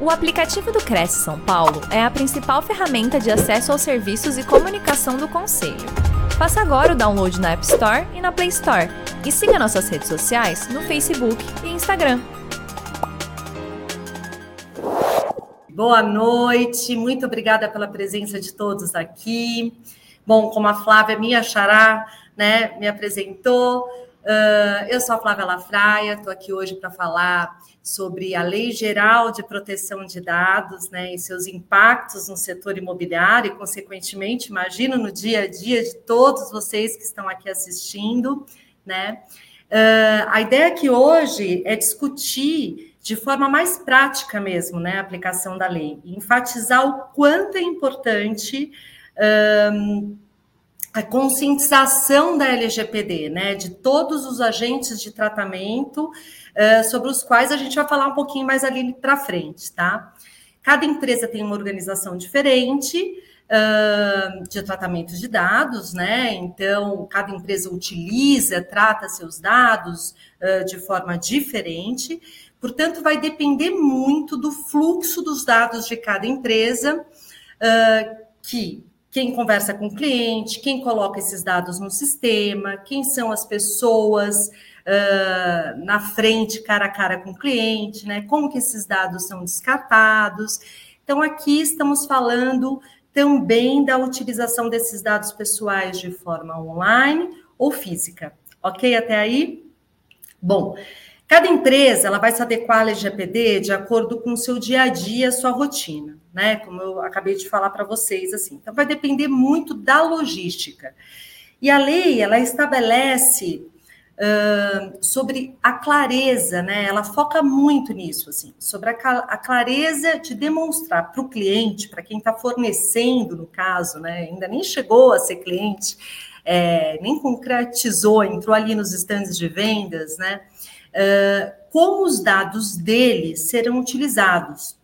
O aplicativo do Cresce São Paulo é a principal ferramenta de acesso aos serviços e comunicação do Conselho. Faça agora o download na App Store e na Play Store. E siga nossas redes sociais no Facebook e Instagram. Boa noite, muito obrigada pela presença de todos aqui. Bom, como a Flávia minha xará, né, me apresentou, uh, eu sou a Flávia Lafraia, estou aqui hoje para falar sobre a Lei Geral de Proteção de Dados né, e seus impactos no setor imobiliário e, consequentemente, imagino no dia a dia de todos vocês que estão aqui assistindo. Né? Uh, a ideia aqui hoje é discutir de forma mais prática mesmo né, a aplicação da lei, enfatizar o quanto é importante. Um, a conscientização da LGPD, né, de todos os agentes de tratamento uh, sobre os quais a gente vai falar um pouquinho mais ali para frente, tá? Cada empresa tem uma organização diferente uh, de tratamento de dados, né? Então, cada empresa utiliza, trata seus dados uh, de forma diferente. Portanto, vai depender muito do fluxo dos dados de cada empresa, que quem conversa com o cliente, quem coloca esses dados no sistema, quem são as pessoas uh, na frente, cara a cara com o cliente, né? Como que esses dados são descartados. Então, aqui estamos falando também da utilização desses dados pessoais de forma online ou física. Ok até aí? Bom, Cada empresa ela vai se adequar à LGPD de acordo com o seu dia a dia, sua rotina, né? Como eu acabei de falar para vocês, assim. Então vai depender muito da logística. E a lei ela estabelece uh, sobre a clareza, né? Ela foca muito nisso, assim, sobre a, a clareza de demonstrar para o cliente, para quem está fornecendo, no caso, né? Ainda nem chegou a ser cliente, é, nem concretizou, entrou ali nos estandes de vendas, né? como os dados dele serão utilizados.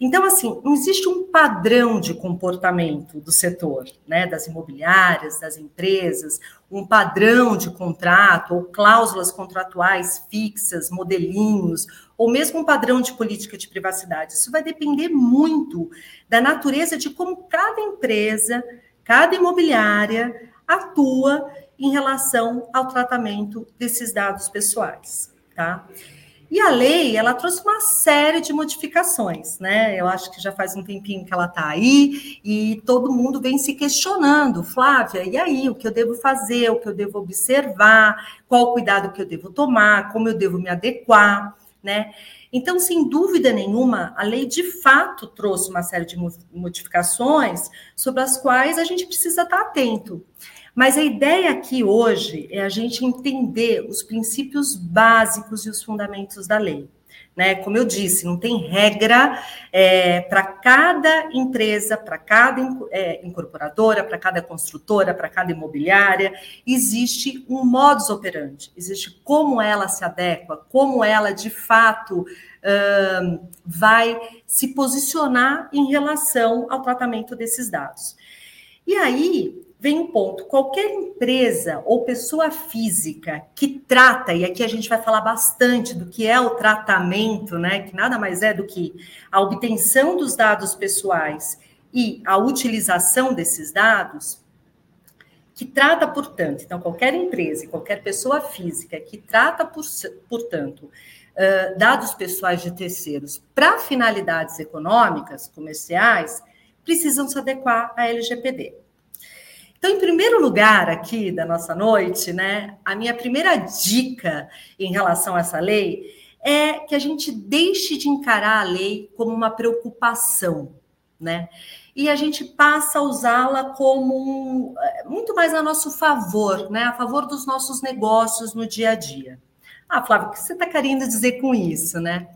Então, assim, não existe um padrão de comportamento do setor, né, das imobiliárias, das empresas, um padrão de contrato ou cláusulas contratuais fixas, modelinhos, ou mesmo um padrão de política de privacidade. Isso vai depender muito da natureza de como cada empresa, cada imobiliária atua em relação ao tratamento desses dados pessoais tá? E a lei, ela trouxe uma série de modificações, né? Eu acho que já faz um tempinho que ela está aí e todo mundo vem se questionando, Flávia, e aí, o que eu devo fazer, o que eu devo observar, qual cuidado que eu devo tomar, como eu devo me adequar, né? Então, sem dúvida nenhuma, a lei de fato trouxe uma série de modificações sobre as quais a gente precisa estar atento. Mas a ideia aqui hoje é a gente entender os princípios básicos e os fundamentos da lei. Né? Como eu disse, não tem regra é, para cada empresa, para cada é, incorporadora, para cada construtora, para cada imobiliária, existe um modus operandi, existe como ela se adequa, como ela de fato uh, vai se posicionar em relação ao tratamento desses dados. E aí, vem um ponto: qualquer empresa ou pessoa física que trata, e aqui a gente vai falar bastante do que é o tratamento, né? Que nada mais é do que a obtenção dos dados pessoais e a utilização desses dados, que trata, portanto, então, qualquer empresa qualquer pessoa física que trata, por, portanto, dados pessoais de terceiros para finalidades econômicas, comerciais, precisam se adequar à LGPD. Então, em primeiro lugar, aqui da nossa noite, né, a minha primeira dica em relação a essa lei é que a gente deixe de encarar a lei como uma preocupação, né? E a gente passa a usá-la como um, é, muito mais a nosso favor, né? A favor dos nossos negócios no dia a dia. Ah, Flávio, o que você está querendo dizer com isso, né?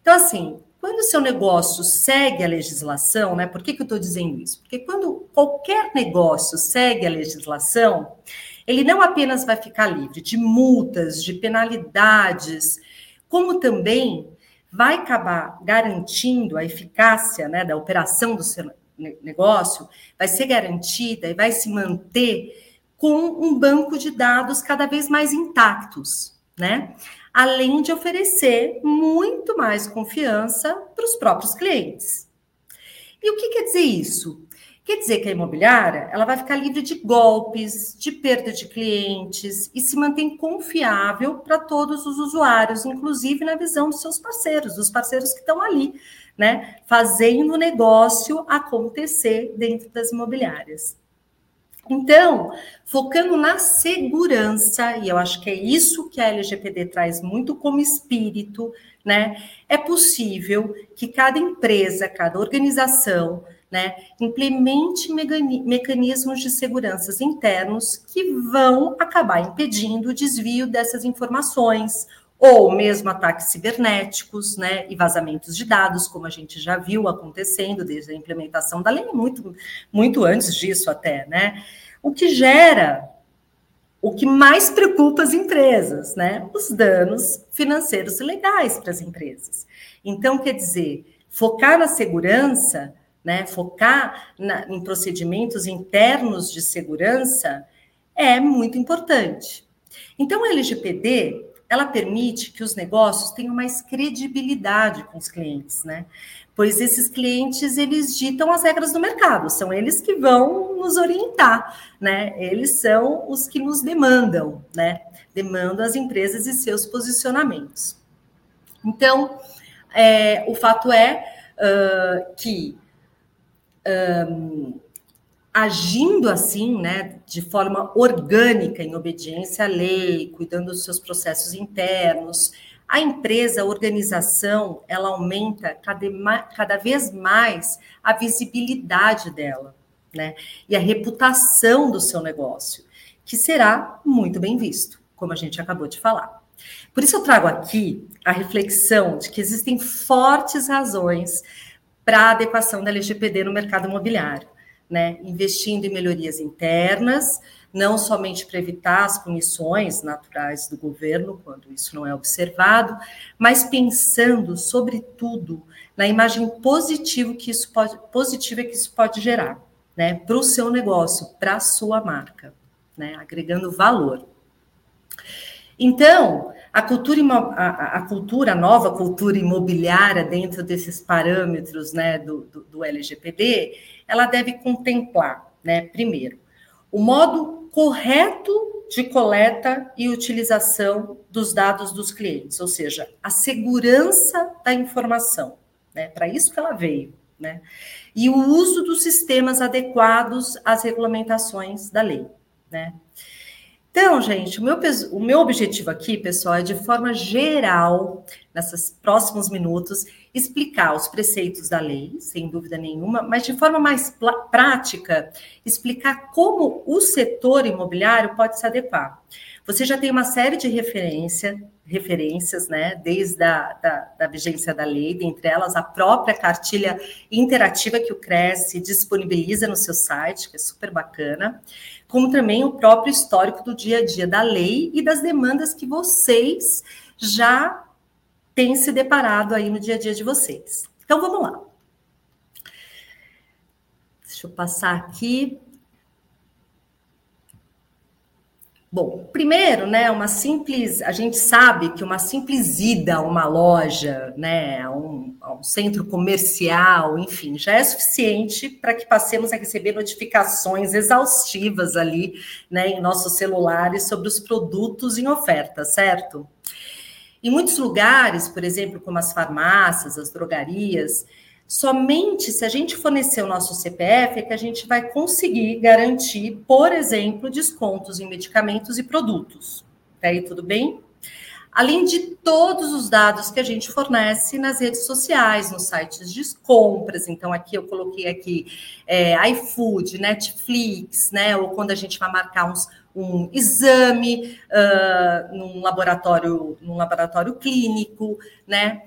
Então, assim, quando o seu negócio segue a legislação, né? Por que, que eu estou dizendo isso? Porque quando qualquer negócio segue a legislação, ele não apenas vai ficar livre de multas, de penalidades, como também vai acabar garantindo a eficácia né, da operação do seu negócio, vai ser garantida e vai se manter com um banco de dados cada vez mais intactos, né? Além de oferecer muito mais confiança para os próprios clientes. E o que quer dizer isso? Quer dizer que a imobiliária ela vai ficar livre de golpes, de perda de clientes e se mantém confiável para todos os usuários, inclusive na visão dos seus parceiros, dos parceiros que estão ali, né, fazendo o negócio acontecer dentro das imobiliárias. Então, focando na segurança, e eu acho que é isso que a LGPD traz muito como espírito, né? É possível que cada empresa, cada organização, né, implemente mecanismos de segurança internos que vão acabar impedindo o desvio dessas informações, ou mesmo ataques cibernéticos, né, e vazamentos de dados, como a gente já viu acontecendo desde a implementação da lei, muito, muito antes disso até, né, o que gera o que mais preocupa as empresas, né, os danos financeiros e legais para as empresas. Então, quer dizer, focar na segurança, né, focar na, em procedimentos internos de segurança é muito importante. Então, a LGPD ela permite que os negócios tenham mais credibilidade com os clientes, né? Pois esses clientes eles ditam as regras do mercado, são eles que vão nos orientar, né? Eles são os que nos demandam, né? Demandam as empresas e seus posicionamentos. Então, é, o fato é uh, que um, agindo assim, né, de forma orgânica, em obediência à lei, cuidando dos seus processos internos, a empresa, a organização, ela aumenta cada, vez mais a visibilidade dela, né, e a reputação do seu negócio, que será muito bem visto, como a gente acabou de falar. Por isso eu trago aqui a reflexão de que existem fortes razões para a adequação da LGPD no mercado imobiliário né, investindo em melhorias internas, não somente para evitar as punições naturais do governo, quando isso não é observado, mas pensando, sobretudo, na imagem positiva que isso pode, positiva que isso pode gerar, né, para o seu negócio, para a sua marca, né, agregando valor. Então, a cultura, a, a, cultura, a nova cultura imobiliária dentro desses parâmetros né, do, do, do LGPD, ela deve contemplar, né, primeiro, o modo correto de coleta e utilização dos dados dos clientes, ou seja, a segurança da informação, né, para isso que ela veio, né, e o uso dos sistemas adequados às regulamentações da lei, né. Então, gente, o meu, o meu objetivo aqui, pessoal, é de forma geral, nesses próximos minutos, explicar os preceitos da lei, sem dúvida nenhuma, mas de forma mais prática, explicar como o setor imobiliário pode se adequar. Você já tem uma série de referência, referências, né, desde a da, da vigência da lei, dentre elas a própria cartilha interativa que o Cresce disponibiliza no seu site, que é super bacana como também o próprio histórico do dia a dia da lei e das demandas que vocês já têm se deparado aí no dia a dia de vocês. Então vamos lá. Deixa eu passar aqui. Bom, primeiro, né, uma simples, a gente sabe que uma simples ida a uma loja, né, a um, a um centro comercial, enfim, já é suficiente para que passemos a receber notificações exaustivas ali, né, em nossos celulares sobre os produtos em oferta, certo? Em muitos lugares, por exemplo, como as farmácias, as drogarias, Somente se a gente fornecer o nosso CPF é que a gente vai conseguir garantir, por exemplo, descontos em medicamentos e produtos. Tá aí tudo bem? Além de todos os dados que a gente fornece nas redes sociais, nos sites de compras. Então, aqui eu coloquei aqui é, iFood, Netflix, né? Ou quando a gente vai marcar uns, um exame uh, num laboratório, num laboratório clínico, né?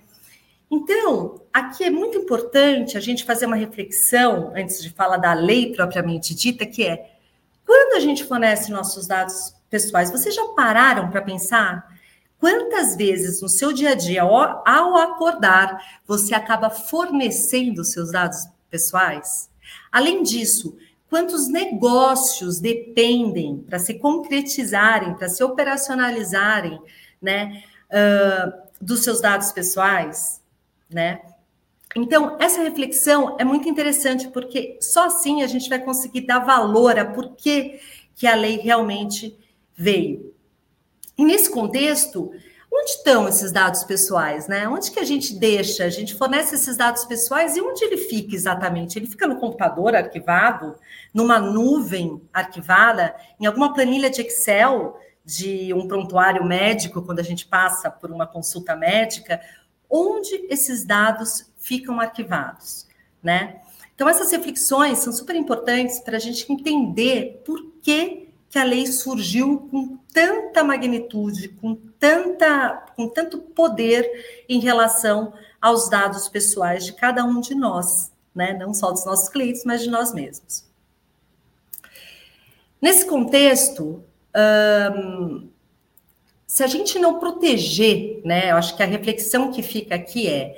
Então, aqui é muito importante a gente fazer uma reflexão antes de falar da lei propriamente dita, que é quando a gente fornece nossos dados pessoais, vocês já pararam para pensar quantas vezes no seu dia a dia, ao acordar, você acaba fornecendo seus dados pessoais? Além disso, quantos negócios dependem para se concretizarem, para se operacionalizarem, né? uh, dos seus dados pessoais, né? Então, essa reflexão é muito interessante, porque só assim a gente vai conseguir dar valor a por que, que a lei realmente veio. E nesse contexto, onde estão esses dados pessoais, né? Onde que a gente deixa? A gente fornece esses dados pessoais e onde ele fica exatamente? Ele fica no computador arquivado, numa nuvem arquivada, em alguma planilha de Excel de um prontuário médico, quando a gente passa por uma consulta médica, onde esses dados ficam arquivados, né? Então, essas reflexões são super importantes para a gente entender por que, que a lei surgiu com tanta magnitude, com, tanta, com tanto poder em relação aos dados pessoais de cada um de nós, né? Não só dos nossos clientes, mas de nós mesmos. Nesse contexto, se a gente não proteger, né? Eu acho que a reflexão que fica aqui é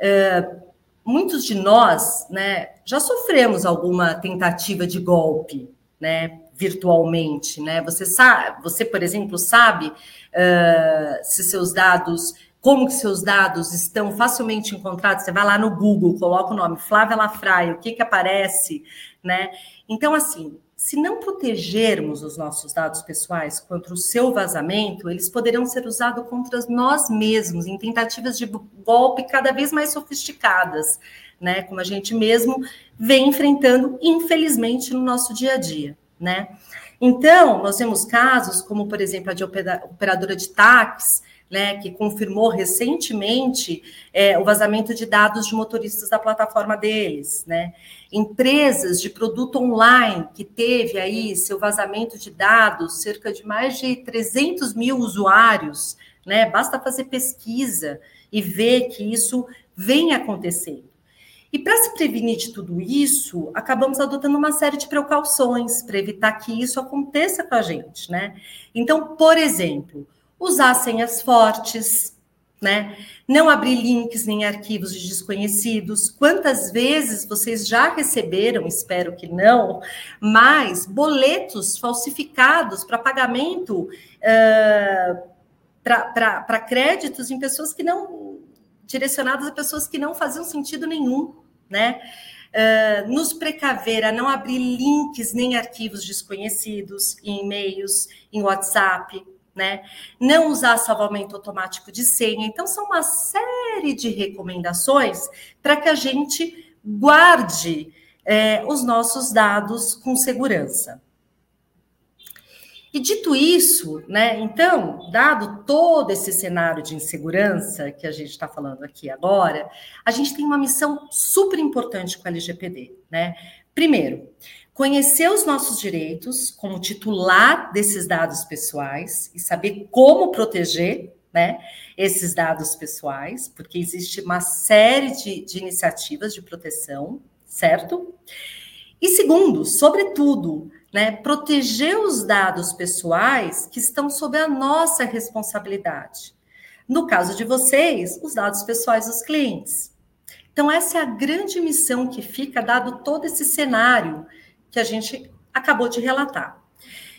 uh, muitos de nós, né, já sofremos alguma tentativa de golpe, né, virtualmente, né? Você sabe, você, por exemplo, sabe uh, se seus dados como que seus dados estão facilmente encontrados. Você vai lá no Google, coloca o nome Flávia Lafraia, o que que aparece, né? Então, assim, se não protegermos os nossos dados pessoais contra o seu vazamento, eles poderão ser usados contra nós mesmos em tentativas de golpe cada vez mais sofisticadas, né? Como a gente mesmo vem enfrentando, infelizmente, no nosso dia a dia, né? Então, nós temos casos como, por exemplo, a de operadora de táxis, né, que confirmou recentemente é, o vazamento de dados de motoristas da plataforma deles, né? Empresas de produto online que teve aí seu vazamento de dados, cerca de mais de 300 mil usuários, né? Basta fazer pesquisa e ver que isso vem acontecendo. E para se prevenir de tudo isso, acabamos adotando uma série de precauções para evitar que isso aconteça com a gente, né? Então, por exemplo, usar senhas fortes, né? Não abrir links nem arquivos de desconhecidos. Quantas vezes vocês já receberam, espero que não, mas boletos falsificados para pagamento uh, para créditos em pessoas que não direcionadas a pessoas que não faziam sentido nenhum, né? Uh, nos precaver a não abrir links nem arquivos desconhecidos em e-mails, em WhatsApp, né? Não usar salvamento automático de senha. Então, são uma série de recomendações para que a gente guarde é, os nossos dados com segurança. E dito isso, né, então, dado todo esse cenário de insegurança que a gente está falando aqui agora, a gente tem uma missão super importante com a LGPD, né? Primeiro, conhecer os nossos direitos como titular desses dados pessoais e saber como proteger né, esses dados pessoais, porque existe uma série de, de iniciativas de proteção, certo? E segundo, sobretudo, né, proteger os dados pessoais que estão sob a nossa responsabilidade. No caso de vocês, os dados pessoais dos clientes. Então, essa é a grande missão que fica, dado todo esse cenário que a gente acabou de relatar.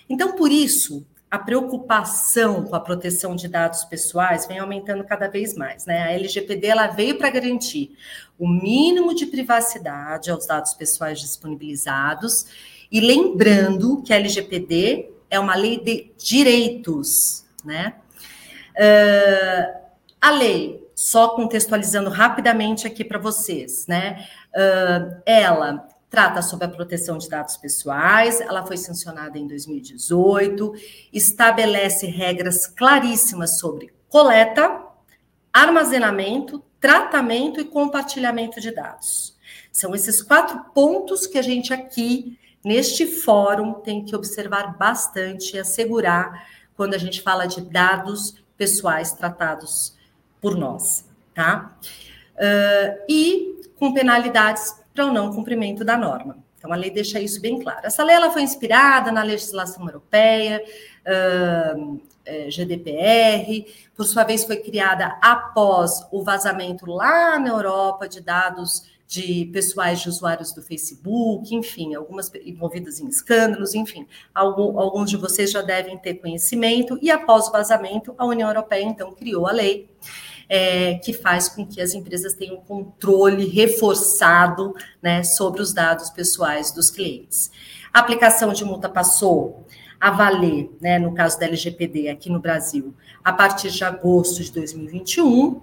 Então, por isso, a preocupação com a proteção de dados pessoais vem aumentando cada vez mais, né? A LGPD ela veio para garantir o mínimo de privacidade aos dados pessoais disponibilizados e lembrando que a LGPD é uma lei de direitos, né? Uh, a lei, só contextualizando rapidamente aqui para vocês, né? Uh, ela trata sobre a proteção de dados pessoais, ela foi sancionada em 2018, estabelece regras claríssimas sobre coleta, armazenamento, tratamento e compartilhamento de dados. São esses quatro pontos que a gente aqui, neste fórum, tem que observar bastante e assegurar quando a gente fala de dados pessoais tratados por nós, tá? Uh, e com penalidades para o não cumprimento da norma. Então, a lei deixa isso bem claro. Essa lei ela foi inspirada na legislação europeia, uh, é, GDPR, por sua vez foi criada após o vazamento lá na Europa de dados de pessoais de usuários do Facebook, enfim, algumas envolvidas em escândalos, enfim, algum, alguns de vocês já devem ter conhecimento, e após o vazamento, a União Europeia então criou a lei é, que faz com que as empresas tenham controle reforçado né, sobre os dados pessoais dos clientes. A aplicação de multa passou a valer, né, no caso da LGPD aqui no Brasil, a partir de agosto de 2021,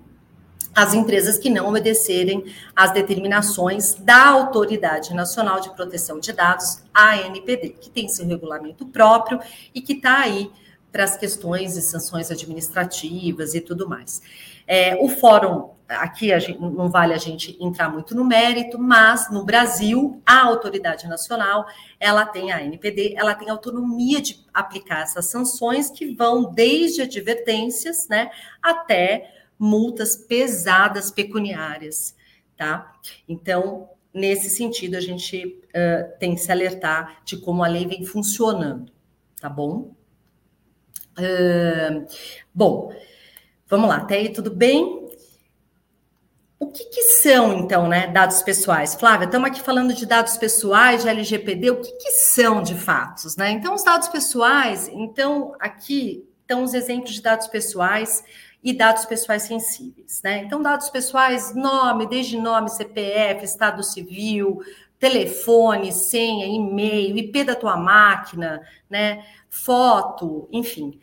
as empresas que não obedecerem às determinações da Autoridade Nacional de Proteção de Dados, a ANPD, que tem seu regulamento próprio e que está aí para as questões e sanções administrativas e tudo mais. É, o fórum, aqui gente, não vale a gente entrar muito no mérito, mas no Brasil, a autoridade nacional, ela tem a NPD, ela tem autonomia de aplicar essas sanções que vão desde advertências, né, até multas pesadas pecuniárias, tá? Então, nesse sentido, a gente uh, tem que se alertar de como a lei vem funcionando, tá bom? Uh, bom, Vamos lá, até aí tudo bem? O que, que, são, então, né, dados pessoais? Flávia, estamos aqui falando de dados pessoais, de LGPD, o que, que são de fatos, né? Então, os dados pessoais, então, aqui estão os exemplos de dados pessoais e dados pessoais sensíveis, né? Então, dados pessoais, nome, desde nome, CPF, estado civil, telefone, senha, e-mail, IP da tua máquina, né? Foto, enfim.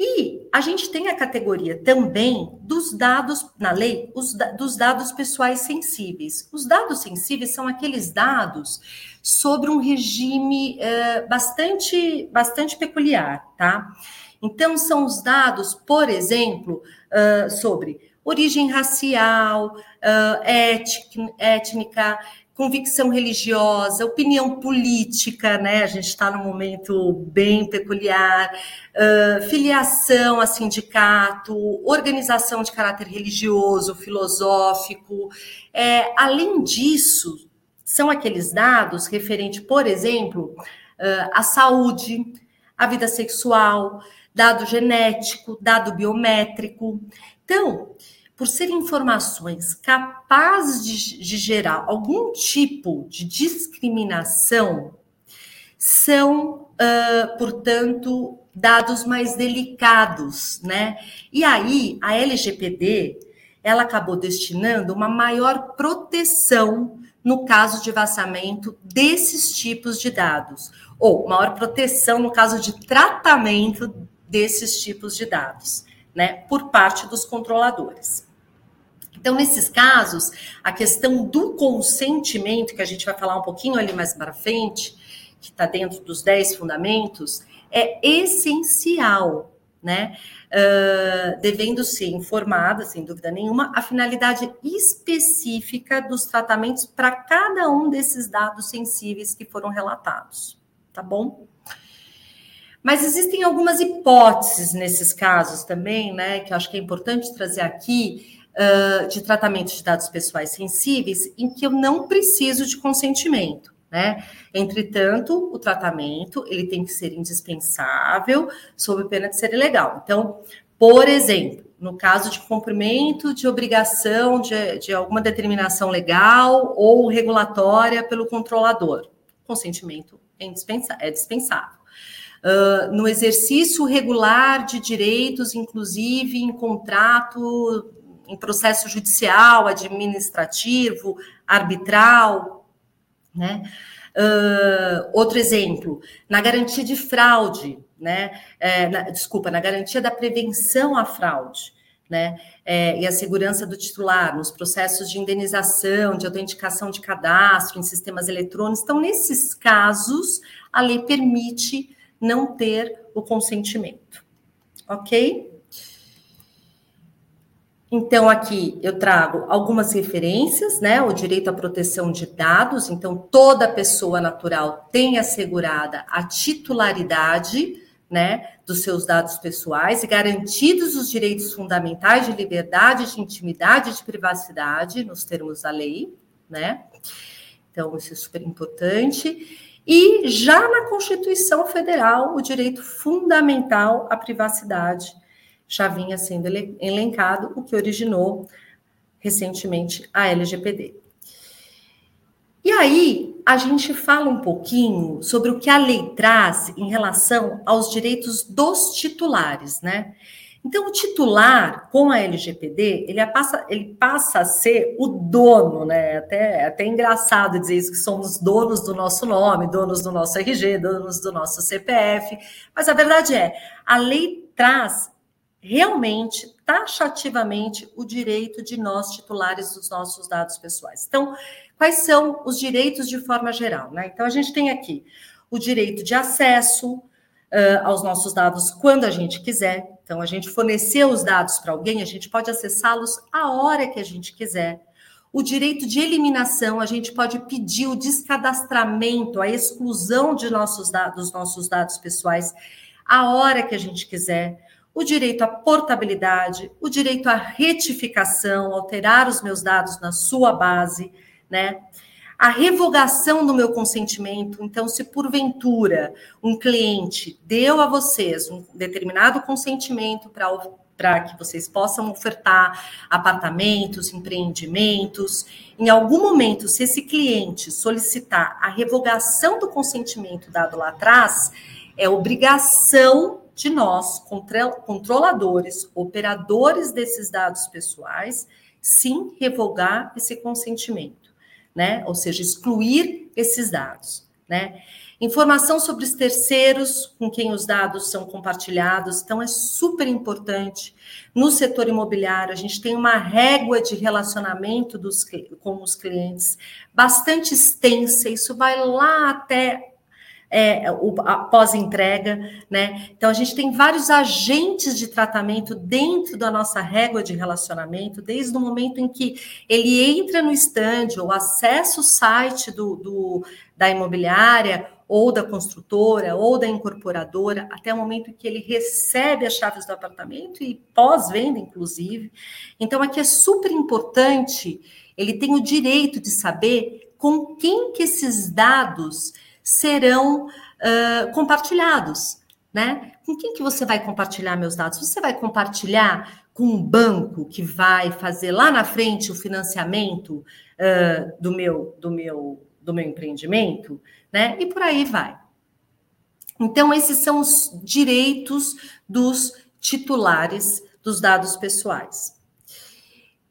E a gente tem a categoria também dos dados, na lei, os, dos dados pessoais sensíveis. Os dados sensíveis são aqueles dados sobre um regime uh, bastante, bastante peculiar, tá? Então, são os dados, por exemplo, uh, sobre origem racial, uh, étnica, convicção religiosa, opinião política, né? A gente está num momento bem peculiar, uh, filiação a sindicato, organização de caráter religioso, filosófico. É, além disso, são aqueles dados referentes, por exemplo, uh, à saúde, à vida sexual, dado genético, dado biométrico. Então, por serem informações capazes de, de gerar algum tipo de discriminação, são, uh, portanto, dados mais delicados, né? E aí, a LGPD, ela acabou destinando uma maior proteção no caso de vazamento desses tipos de dados, ou maior proteção no caso de tratamento desses tipos de dados, né, por parte dos controladores. Então, nesses casos, a questão do consentimento, que a gente vai falar um pouquinho ali mais para frente, que está dentro dos 10 fundamentos, é essencial, né? Uh, devendo ser informada, sem dúvida nenhuma, a finalidade específica dos tratamentos para cada um desses dados sensíveis que foram relatados, tá bom? Mas existem algumas hipóteses nesses casos também, né, que eu acho que é importante trazer aqui, uh, de tratamento de dados pessoais sensíveis em que eu não preciso de consentimento. Né? Entretanto, o tratamento ele tem que ser indispensável, sob pena de ser ilegal. Então, por exemplo, no caso de cumprimento de obrigação de, de alguma determinação legal ou regulatória pelo controlador, consentimento é, indispensável. É dispensável. Uh, no exercício regular de direitos, inclusive em contrato em processo judicial, administrativo, arbitral, né? Uh, outro exemplo, na garantia de fraude, né? É, na, desculpa, na garantia da prevenção à fraude, né? É, e a segurança do titular, nos processos de indenização, de autenticação de cadastro em sistemas eletrônicos. Então, nesses casos, a lei permite não ter o consentimento. Ok? Então, aqui eu trago algumas referências, né? O direito à proteção de dados. Então, toda pessoa natural tem assegurada a titularidade, né, dos seus dados pessoais e garantidos os direitos fundamentais de liberdade, de intimidade e de privacidade, nos termos da lei, né? Então, isso é super importante. E já na Constituição Federal, o direito fundamental à privacidade já vinha sendo elencado, o que originou recentemente a LGPD. E aí, a gente fala um pouquinho sobre o que a lei traz em relação aos direitos dos titulares, né? Então, o titular, com a LGPD, ele passa, ele passa a ser o dono, né? Até, até engraçado dizer isso, que somos donos do nosso nome, donos do nosso RG, donos do nosso CPF. Mas a verdade é, a lei traz realmente, taxativamente, o direito de nós, titulares dos nossos dados pessoais. Então, quais são os direitos de forma geral, né? Então, a gente tem aqui o direito de acesso, uh, aos nossos dados quando a gente quiser. Então, a gente forneceu os dados para alguém, a gente pode acessá-los a hora que a gente quiser. O direito de eliminação, a gente pode pedir o descadastramento, a exclusão de nossos dados, nossos dados pessoais, a hora que a gente quiser. O direito à portabilidade, o direito à retificação, alterar os meus dados na sua base, né? A revogação do meu consentimento. Então, se porventura um cliente deu a vocês um determinado consentimento para para que vocês possam ofertar apartamentos, empreendimentos. Em algum momento, se esse cliente solicitar a revogação do consentimento dado lá atrás, é obrigação de nós, controladores, operadores desses dados pessoais, sim revogar esse consentimento né? Ou seja, excluir esses dados, né? Informação sobre os terceiros com quem os dados são compartilhados, então é super importante. No setor imobiliário, a gente tem uma régua de relacionamento dos, com os clientes bastante extensa, isso vai lá até é, o, pós-entrega, né? Então a gente tem vários agentes de tratamento dentro da nossa régua de relacionamento, desde o momento em que ele entra no stand ou acessa o site do, do da imobiliária ou da construtora ou da incorporadora, até o momento em que ele recebe as chaves do apartamento e pós-venda, inclusive. Então, aqui é super importante, ele tem o direito de saber com quem que esses dados serão uh, compartilhados, né? Com quem que você vai compartilhar meus dados? Você vai compartilhar com um banco que vai fazer lá na frente o financiamento uh, do meu do meu do meu empreendimento, né? E por aí vai. Então esses são os direitos dos titulares dos dados pessoais.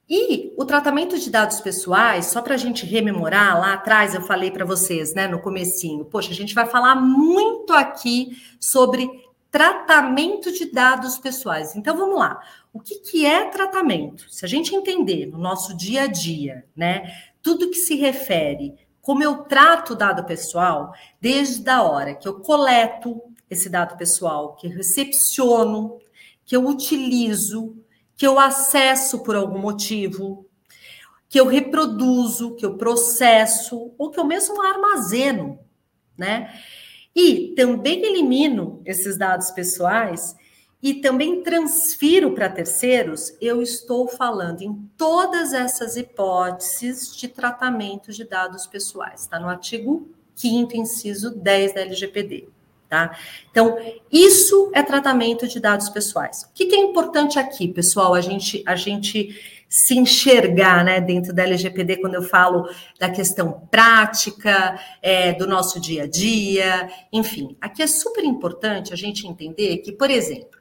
E o tratamento de dados pessoais, só para a gente rememorar, lá atrás eu falei para vocês, né, no comecinho, poxa, a gente vai falar muito aqui sobre tratamento de dados pessoais. Então vamos lá. O que, que é tratamento? Se a gente entender no nosso dia a dia, né, tudo que se refere como eu trato o dado pessoal, desde a hora que eu coleto esse dado pessoal, que eu recepciono, que eu utilizo, que eu acesso por algum motivo, que eu reproduzo, que eu processo, ou que eu mesmo armazeno, né? E também elimino esses dados pessoais e também transfiro para terceiros, eu estou falando em todas essas hipóteses de tratamento de dados pessoais. Está no artigo 5 inciso 10 da LGPD. Tá? Então, isso é tratamento de dados pessoais. O que, que, é importante aqui, pessoal, a gente, a gente se enxergar né, dentro da LGPD quando eu falo da questão prática, é, do nosso dia a dia, enfim. Aqui é super importante a gente entender que, por exemplo,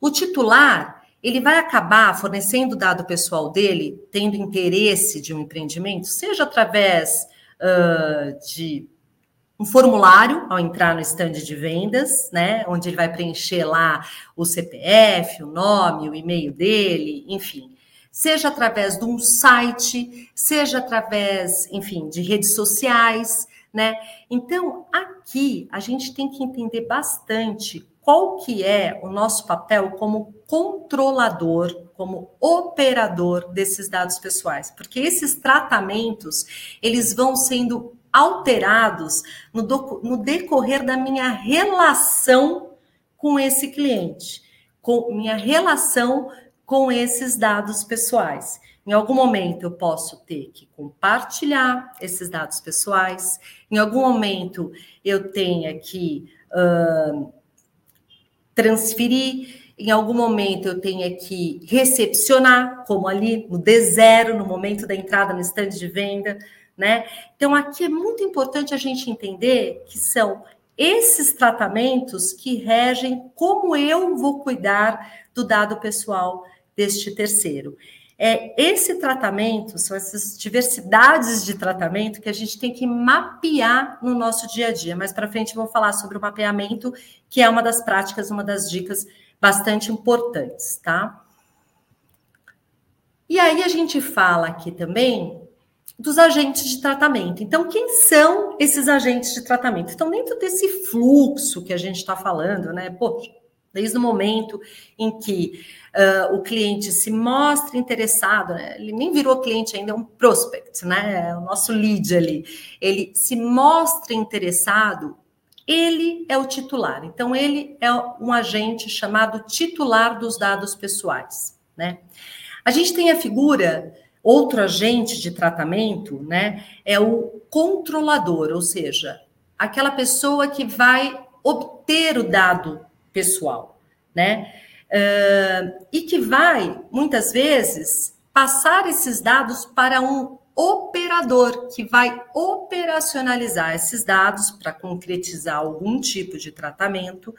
o titular ele vai acabar fornecendo o dado pessoal dele, tendo interesse de um empreendimento, seja através uh, de um formulário ao entrar no stand de vendas, né, onde ele vai preencher lá o CPF, o nome, o e-mail dele, enfim, seja através de um site, seja através, enfim, de redes sociais, né? Então, aqui a gente tem que entender bastante qual que é o nosso papel como controlador, como operador desses dados pessoais, porque esses tratamentos, eles vão sendo alterados no, no decorrer da minha relação com esse cliente, com minha relação com esses dados pessoais. Em algum momento eu posso ter que compartilhar esses dados pessoais, em algum momento eu tenha que uh, transferir, em algum momento eu tenha que recepcionar, como ali no D0, no momento da entrada no estande de venda, né? Então, aqui é muito importante a gente entender que são esses tratamentos que regem como eu vou cuidar do dado pessoal deste terceiro. É esse tratamento, são essas diversidades de tratamento que a gente tem que mapear no nosso dia a dia. Mais para frente vou falar sobre o mapeamento, que é uma das práticas, uma das dicas bastante importantes, tá? E aí a gente fala aqui também dos agentes de tratamento. Então, quem são esses agentes de tratamento? Então, dentro desse fluxo que a gente está falando, né? Pô, desde o momento em que uh, o cliente se mostra interessado, né? ele nem virou cliente ainda, é um prospect, né? É o nosso lead ali. Ele se mostra interessado, ele é o titular. Então, ele é um agente chamado titular dos dados pessoais, né? A gente tem a figura, outro agente de tratamento, né? É o controlador, ou seja, aquela pessoa que vai obter o dado pessoal, né? Uh, e que vai, muitas vezes, passar esses dados para um operador que vai operacionalizar esses dados para concretizar algum tipo de tratamento,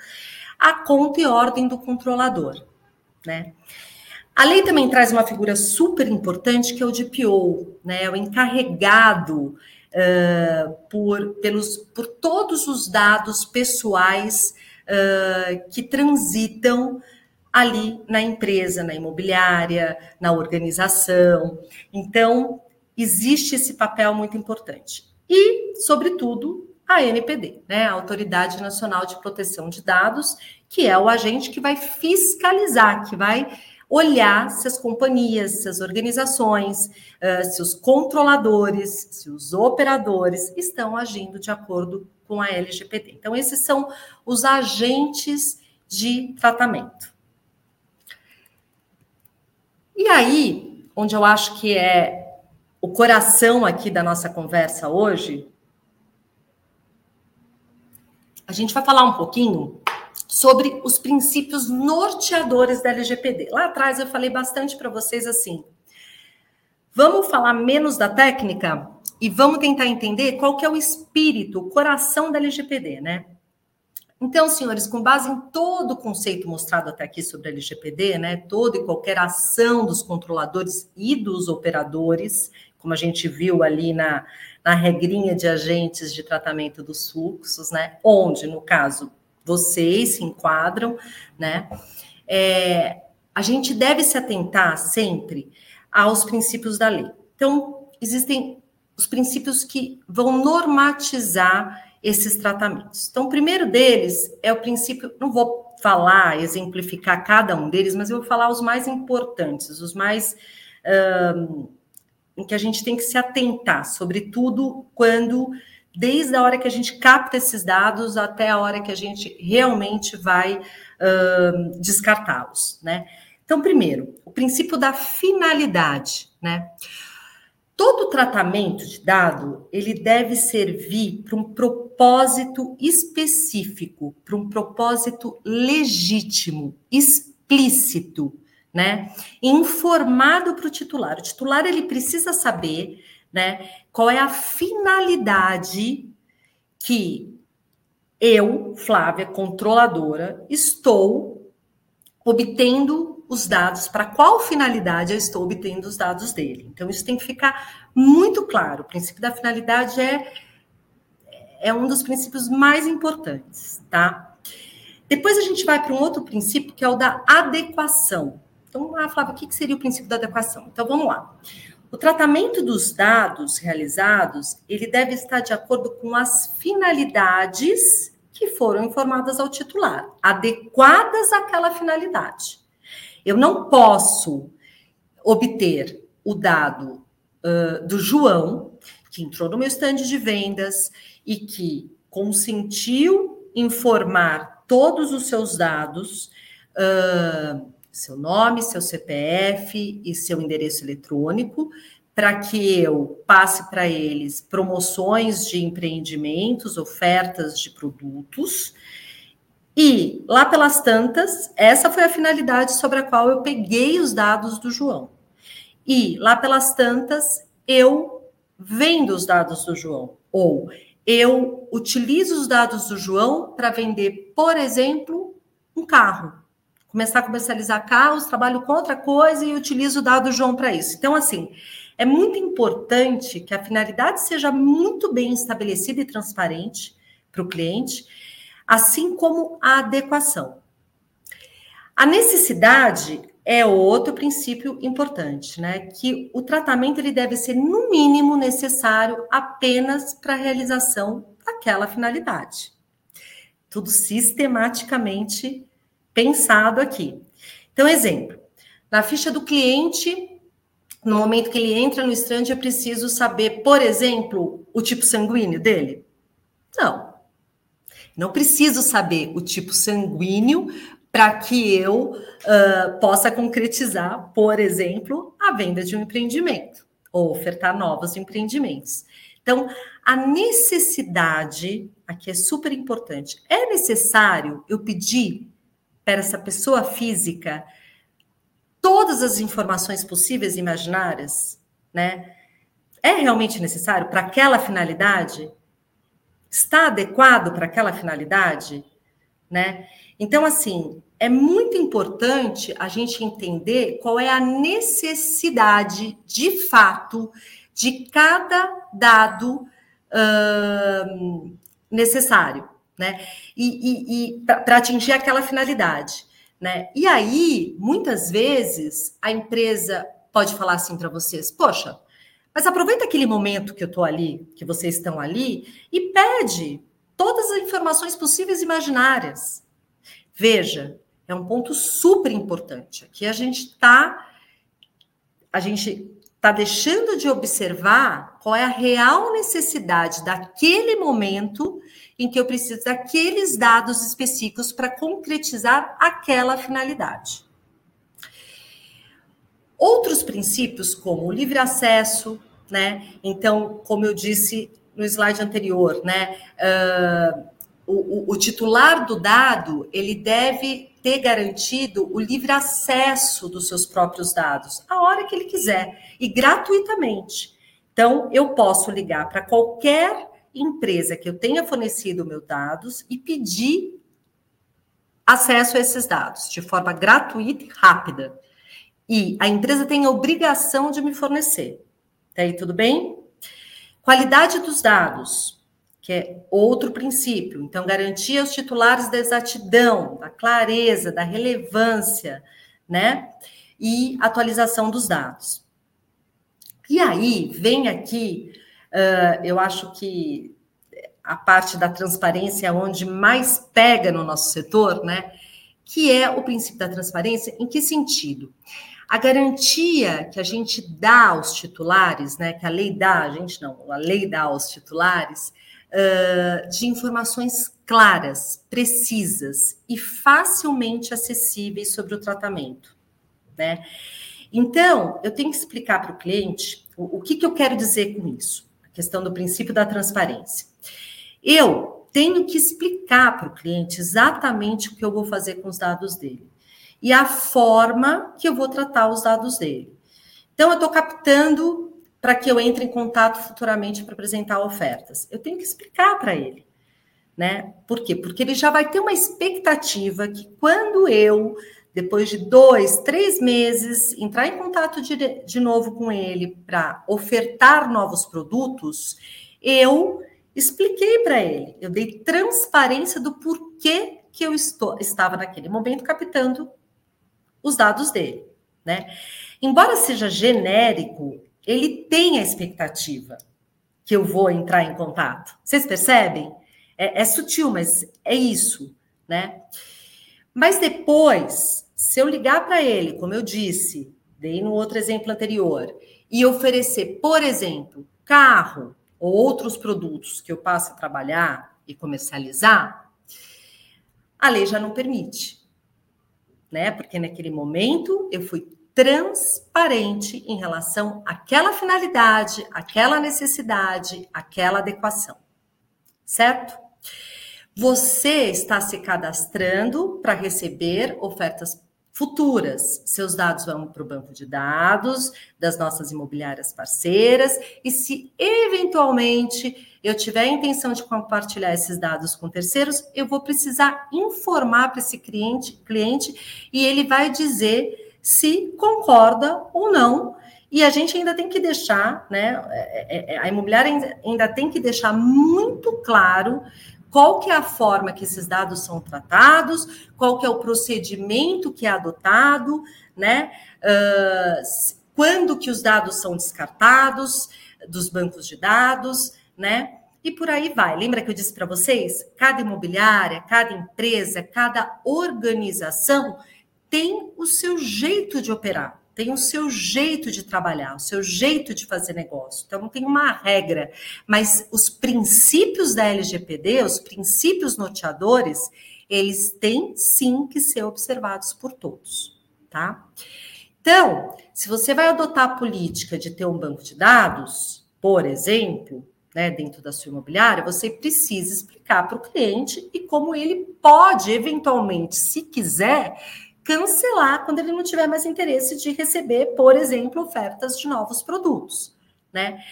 a conta e ordem do controlador, né? A lei também traz uma figura super importante que é o DPO, né? O encarregado uh, por, pelos, por todos os dados pessoais uh, que transitam ali na empresa, na imobiliária, na organização. Então, existe esse papel muito importante. E, sobretudo, a NPD, né, a Autoridade Nacional de Proteção de Dados, que é o agente que vai fiscalizar, que vai olhar se as companhias, se as organizações, uh, se os controladores, se os operadores estão agindo de acordo com a LGPD. Então, esses são os agentes de tratamento. E aí, onde eu acho que é o coração aqui da nossa conversa hoje, a gente vai falar um pouquinho sobre os princípios norteadores da LGPD. Lá atrás eu falei bastante para vocês assim. Vamos falar menos da técnica e vamos tentar entender qual que é o espírito, o coração da LGPD, né? Então, senhores, com base em todo o conceito mostrado até aqui sobre a LGPD, né, toda e qualquer ação dos controladores e dos operadores como a gente viu ali na, na regrinha de agentes de tratamento dos fluxos, né? Onde, no caso, vocês se enquadram, né? É, a gente deve se atentar sempre aos princípios da lei. Então, existem os princípios que vão normatizar esses tratamentos. Então, o primeiro deles é o princípio, não vou falar, exemplificar cada um deles, mas eu vou falar os mais importantes, os mais um, em que a gente tem que se atentar, sobretudo quando, desde a hora que a gente capta esses dados até a hora que a gente realmente vai uh, descartá-los, né? Então, primeiro, o princípio da finalidade, né? Todo tratamento de dado, ele deve servir para um propósito específico, para um propósito legítimo, explícito, né? Informado para o titular. O titular ele precisa saber, né, qual é a finalidade que eu, Flávia, controladora, estou obtendo os dados, para qual finalidade eu estou obtendo os dados dele. Então, isso tem que ficar muito claro. O princípio da finalidade é, é um dos princípios mais importantes, tá? Depois a gente vai para um outro princípio, que é o da adequação. Então, ah, Flávia, o que seria o princípio da adequação? Então, vamos lá. O tratamento dos dados realizados, ele deve estar de acordo com as finalidades que foram informadas ao titular, adequadas àquela finalidade. Eu não posso obter o dado uh, do João, que entrou no meu estande de vendas e que consentiu informar todos os seus dados uh, seu nome, seu CPF e seu endereço eletrônico, para que eu passe para eles promoções de empreendimentos, ofertas de produtos. E lá pelas tantas, essa foi a finalidade sobre a qual eu peguei os dados do João. E lá pelas tantas, eu vendo os dados do João, ou eu utilizo os dados do João para vender, por exemplo, um carro. Começar a comercializar carros, trabalho com outra coisa e utilizo o dado do João para isso. Então, assim, é muito importante que a finalidade seja muito bem estabelecida e transparente para o cliente, assim como a adequação. A necessidade é outro princípio importante, né? Que o tratamento ele deve ser no mínimo necessário apenas para a realização daquela finalidade. Tudo sistematicamente pensado aqui. Então, exemplo, na ficha do cliente, no momento que ele entra no stand, é preciso saber, por exemplo, o tipo sanguíneo dele? Não. Não preciso saber o tipo sanguíneo para que eu uh, possa concretizar, por exemplo, a venda de um empreendimento ou ofertar novos empreendimentos. Então, a necessidade aqui é super importante. É necessário eu pedir para essa pessoa física todas as informações possíveis e imaginárias, né? É realmente necessário para aquela finalidade? Está adequado para aquela finalidade, né? Então, assim, é muito importante a gente entender qual é a necessidade de fato de cada dado necessário, né? E, e, e para atingir aquela finalidade, né? E aí, muitas vezes, a empresa pode falar assim para vocês: poxa, mas aproveita aquele momento que eu estou ali, que vocês estão ali, e pede todas as informações possíveis e imaginárias. Veja, é um ponto super importante. Aqui a gente está a gente está deixando de observar qual é a real necessidade daquele momento em que eu preciso daqueles dados específicos para concretizar aquela finalidade. Outros princípios, como o livre acesso, né? Então, como eu disse no slide anterior, né? Uh, o, o, titular do dado ele deve ter garantido o livre acesso dos seus próprios dados a hora que ele quiser e gratuitamente. Então, eu posso ligar para qualquer empresa que eu tenha fornecido meus dados e pedir acesso a esses dados de forma gratuita e rápida. E a empresa tem a obrigação de me fornecer. Tá aí tudo bem? Qualidade dos dados que é outro princípio. Então, garantir aos titulares da exatidão, da clareza, da relevância, né? E atualização dos dados. E aí vem aqui, uh, eu acho que a parte da transparência é onde mais pega no nosso setor, né? Que é o princípio da transparência. Em que sentido? A garantia que a gente dá aos titulares, né? Que a lei dá, a gente não, a lei dá aos titulares, de informações claras, precisas e facilmente acessíveis sobre o tratamento, né? Então, eu tenho que explicar para o cliente o, o que, que eu quero dizer com isso, a questão do princípio da transparência. Eu tenho que explicar para o cliente exatamente o que eu vou fazer com os dados dele e a forma que eu vou tratar os dados dele. Então, eu estou captando para que eu entre em contato futuramente para apresentar ofertas? Eu tenho que explicar para ele, né? Por quê? Porque ele já vai ter uma expectativa que quando eu, depois de dois, três meses, entrar em contato de, de novo com ele para ofertar novos produtos, eu expliquei para ele, eu dei transparência do porquê que eu estou, estava naquele momento captando os dados dele, né? Embora seja genérico, ele tem a expectativa que eu vou entrar em contato. Vocês percebem? É, é sutil, mas é isso, né? Mas depois, se eu ligar para ele, como eu disse, dei no outro exemplo anterior, e oferecer, por exemplo, carro ou outros produtos que eu passo a trabalhar e comercializar, a lei já não permite. né? Porque naquele momento eu fui transparente em relação àquela finalidade, àquela necessidade, àquela adequação. Certo? Você está se cadastrando para receber ofertas futuras. Seus dados vão para o banco de dados das nossas imobiliárias parceiras, e se eventualmente eu tiver a intenção de compartilhar esses dados com terceiros, eu vou precisar informar para esse cliente, cliente e ele vai dizer se concorda ou não. E a gente ainda tem que deixar, né? É, é, é, a imobiliária ainda tem que deixar muito claro qual que é a forma que esses dados são tratados, qual que é o procedimento que é adotado, né? Quando que os dados são descartados dos bancos de dados, né? E por aí vai. Lembra que eu disse para vocês? Cada imobiliária, cada empresa, cada organização tem o seu jeito de operar tem o seu jeito de trabalhar, o seu jeito de fazer negócio. Então, não tem uma regra, mas os princípios da LGPD, os princípios norteadores, eles têm sim que ser observados por todos, tá? Então, se você vai adotar a política de ter um banco de dados, por exemplo, né, dentro da sua imobiliária, você precisa explicar para o cliente e como ele pode, eventualmente, se quiser, cancelar quando ele não tiver mais interesse de receber, por exemplo, ofertas de novos produtos, né?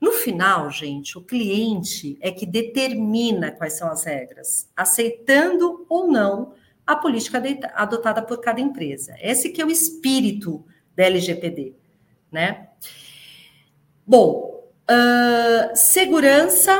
No final, gente, o cliente é que determina quais são as regras, aceitando ou não a política adotada por cada empresa. Esse que é o espírito da LGPD, né? Bom, uh, segurança,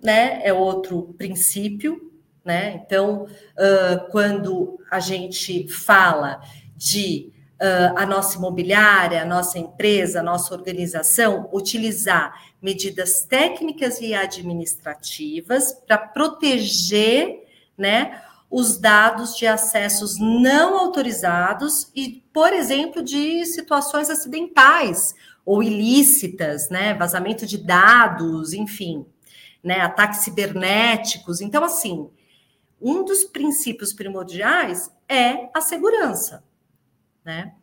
né, é outro princípio né? Então, uh, quando a gente fala de uh, a nossa imobiliária, a nossa empresa, a nossa organização utilizar medidas técnicas e administrativas para proteger, né? Os dados de acessos não autorizados e, por exemplo, de situações acidentais ou ilícitas, né? Vazamento de dados, enfim, né? Ataques cibernéticos. Então, assim, um dos princípios primordiais é a segurança, né?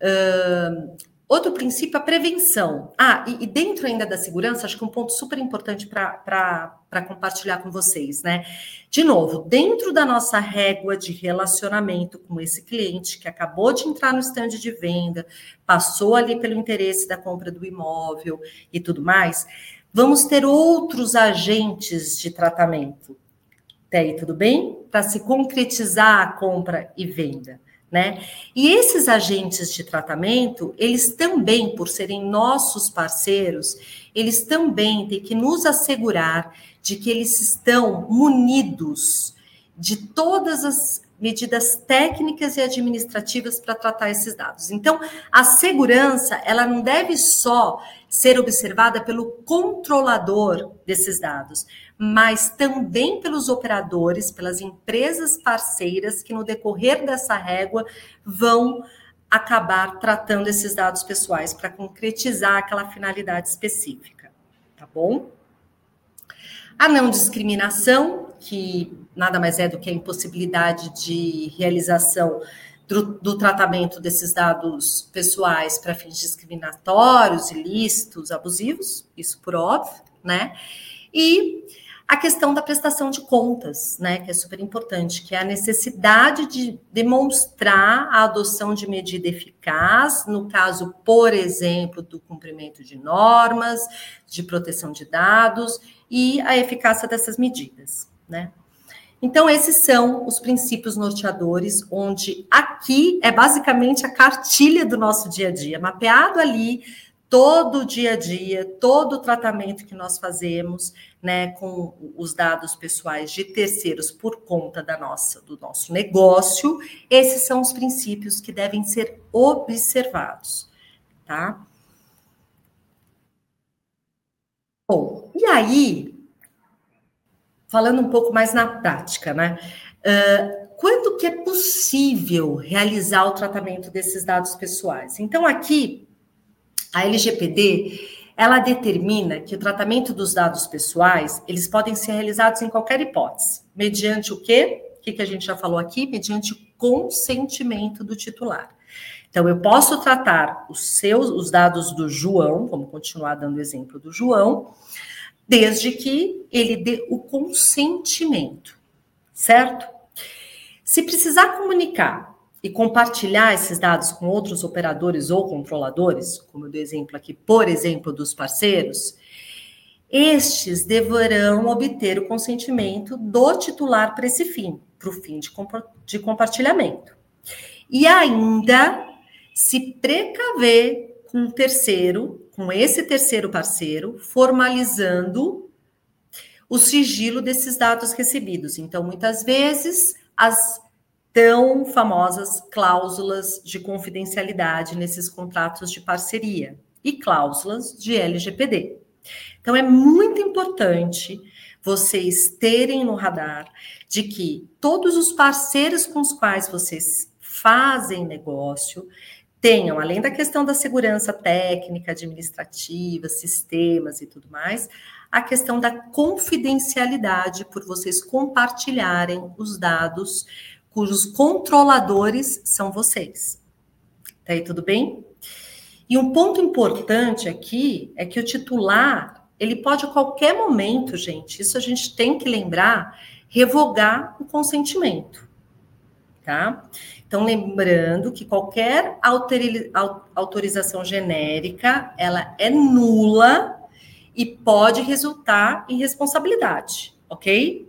Uh, outro princípio é a prevenção. Ah, e, e, dentro ainda da segurança, acho que um ponto super importante para compartilhar com vocês, né? De novo, dentro da nossa régua de relacionamento com esse cliente que acabou de entrar no estande de venda, passou ali pelo interesse da compra do imóvel e tudo mais, vamos ter outros agentes de tratamento até aí tudo bem? Para se concretizar a compra e venda. Né? E esses agentes de tratamento, eles também, por serem nossos parceiros, eles também têm que nos assegurar de que eles estão munidos de todas as medidas técnicas e administrativas para tratar esses dados. Então, a segurança, ela não deve só ser observada pelo controlador desses dados, mas também pelos operadores, pelas empresas parceiras que no decorrer dessa régua vão acabar tratando esses dados pessoais para concretizar aquela finalidade específica, tá bom? A não discriminação, que nada mais é do que a impossibilidade de realização do, do tratamento desses dados pessoais para fins discriminatórios, ilícitos, abusivos, isso por óbvio, né? E a questão da prestação de contas, né, que é super importante, que é a necessidade de demonstrar a adoção de medida eficaz, no caso, por exemplo, do cumprimento de normas, de proteção de dados e a eficácia dessas medidas, né? Então, esses são os princípios norteadores, onde aqui é basicamente a cartilha do nosso dia a dia, mapeado ali todo o dia a dia, todo o tratamento que nós fazemos, né, com os dados pessoais de terceiros por conta da nossa do nosso negócio, esses são os princípios que devem ser observados, tá? Bom, e aí, falando um pouco mais na prática, né? Uh, quando que é possível realizar o tratamento desses dados pessoais? Então, aqui a LGPD, ela determina que o tratamento dos dados pessoais, eles podem ser realizados em qualquer hipótese, mediante o quê? O que, que a gente já falou aqui? Mediante consentimento do titular. Então, eu posso tratar os seus, os dados do João, vamos continuar dando o exemplo do João, desde que ele dê o consentimento, certo? Se precisar comunicar e compartilhar esses dados com outros operadores ou controladores, como eu dei exemplo aqui, por exemplo, dos parceiros, estes deverão obter o consentimento do titular para esse fim, para o fim de, de compartilhamento. E ainda se precaver com um terceiro, com esse terceiro parceiro, formalizando o sigilo desses dados recebidos. Então, muitas vezes, as tão famosas cláusulas de confidencialidade nesses contratos de parceria e cláusulas de LGPD. Então é muito importante vocês terem no radar de que todos os parceiros com os quais vocês fazem negócio tenham, além da questão da segurança técnica, administrativa, sistemas e tudo mais, a questão da confidencialidade por vocês compartilharem os dados cujos controladores são vocês. Tá aí tudo bem? E um ponto importante aqui é que o titular, ele pode a qualquer momento, gente, isso a gente tem que lembrar, revogar o consentimento, tá? Então, lembrando que qualquer autorização genérica, ela é nula e pode resultar em responsabilidade, ok?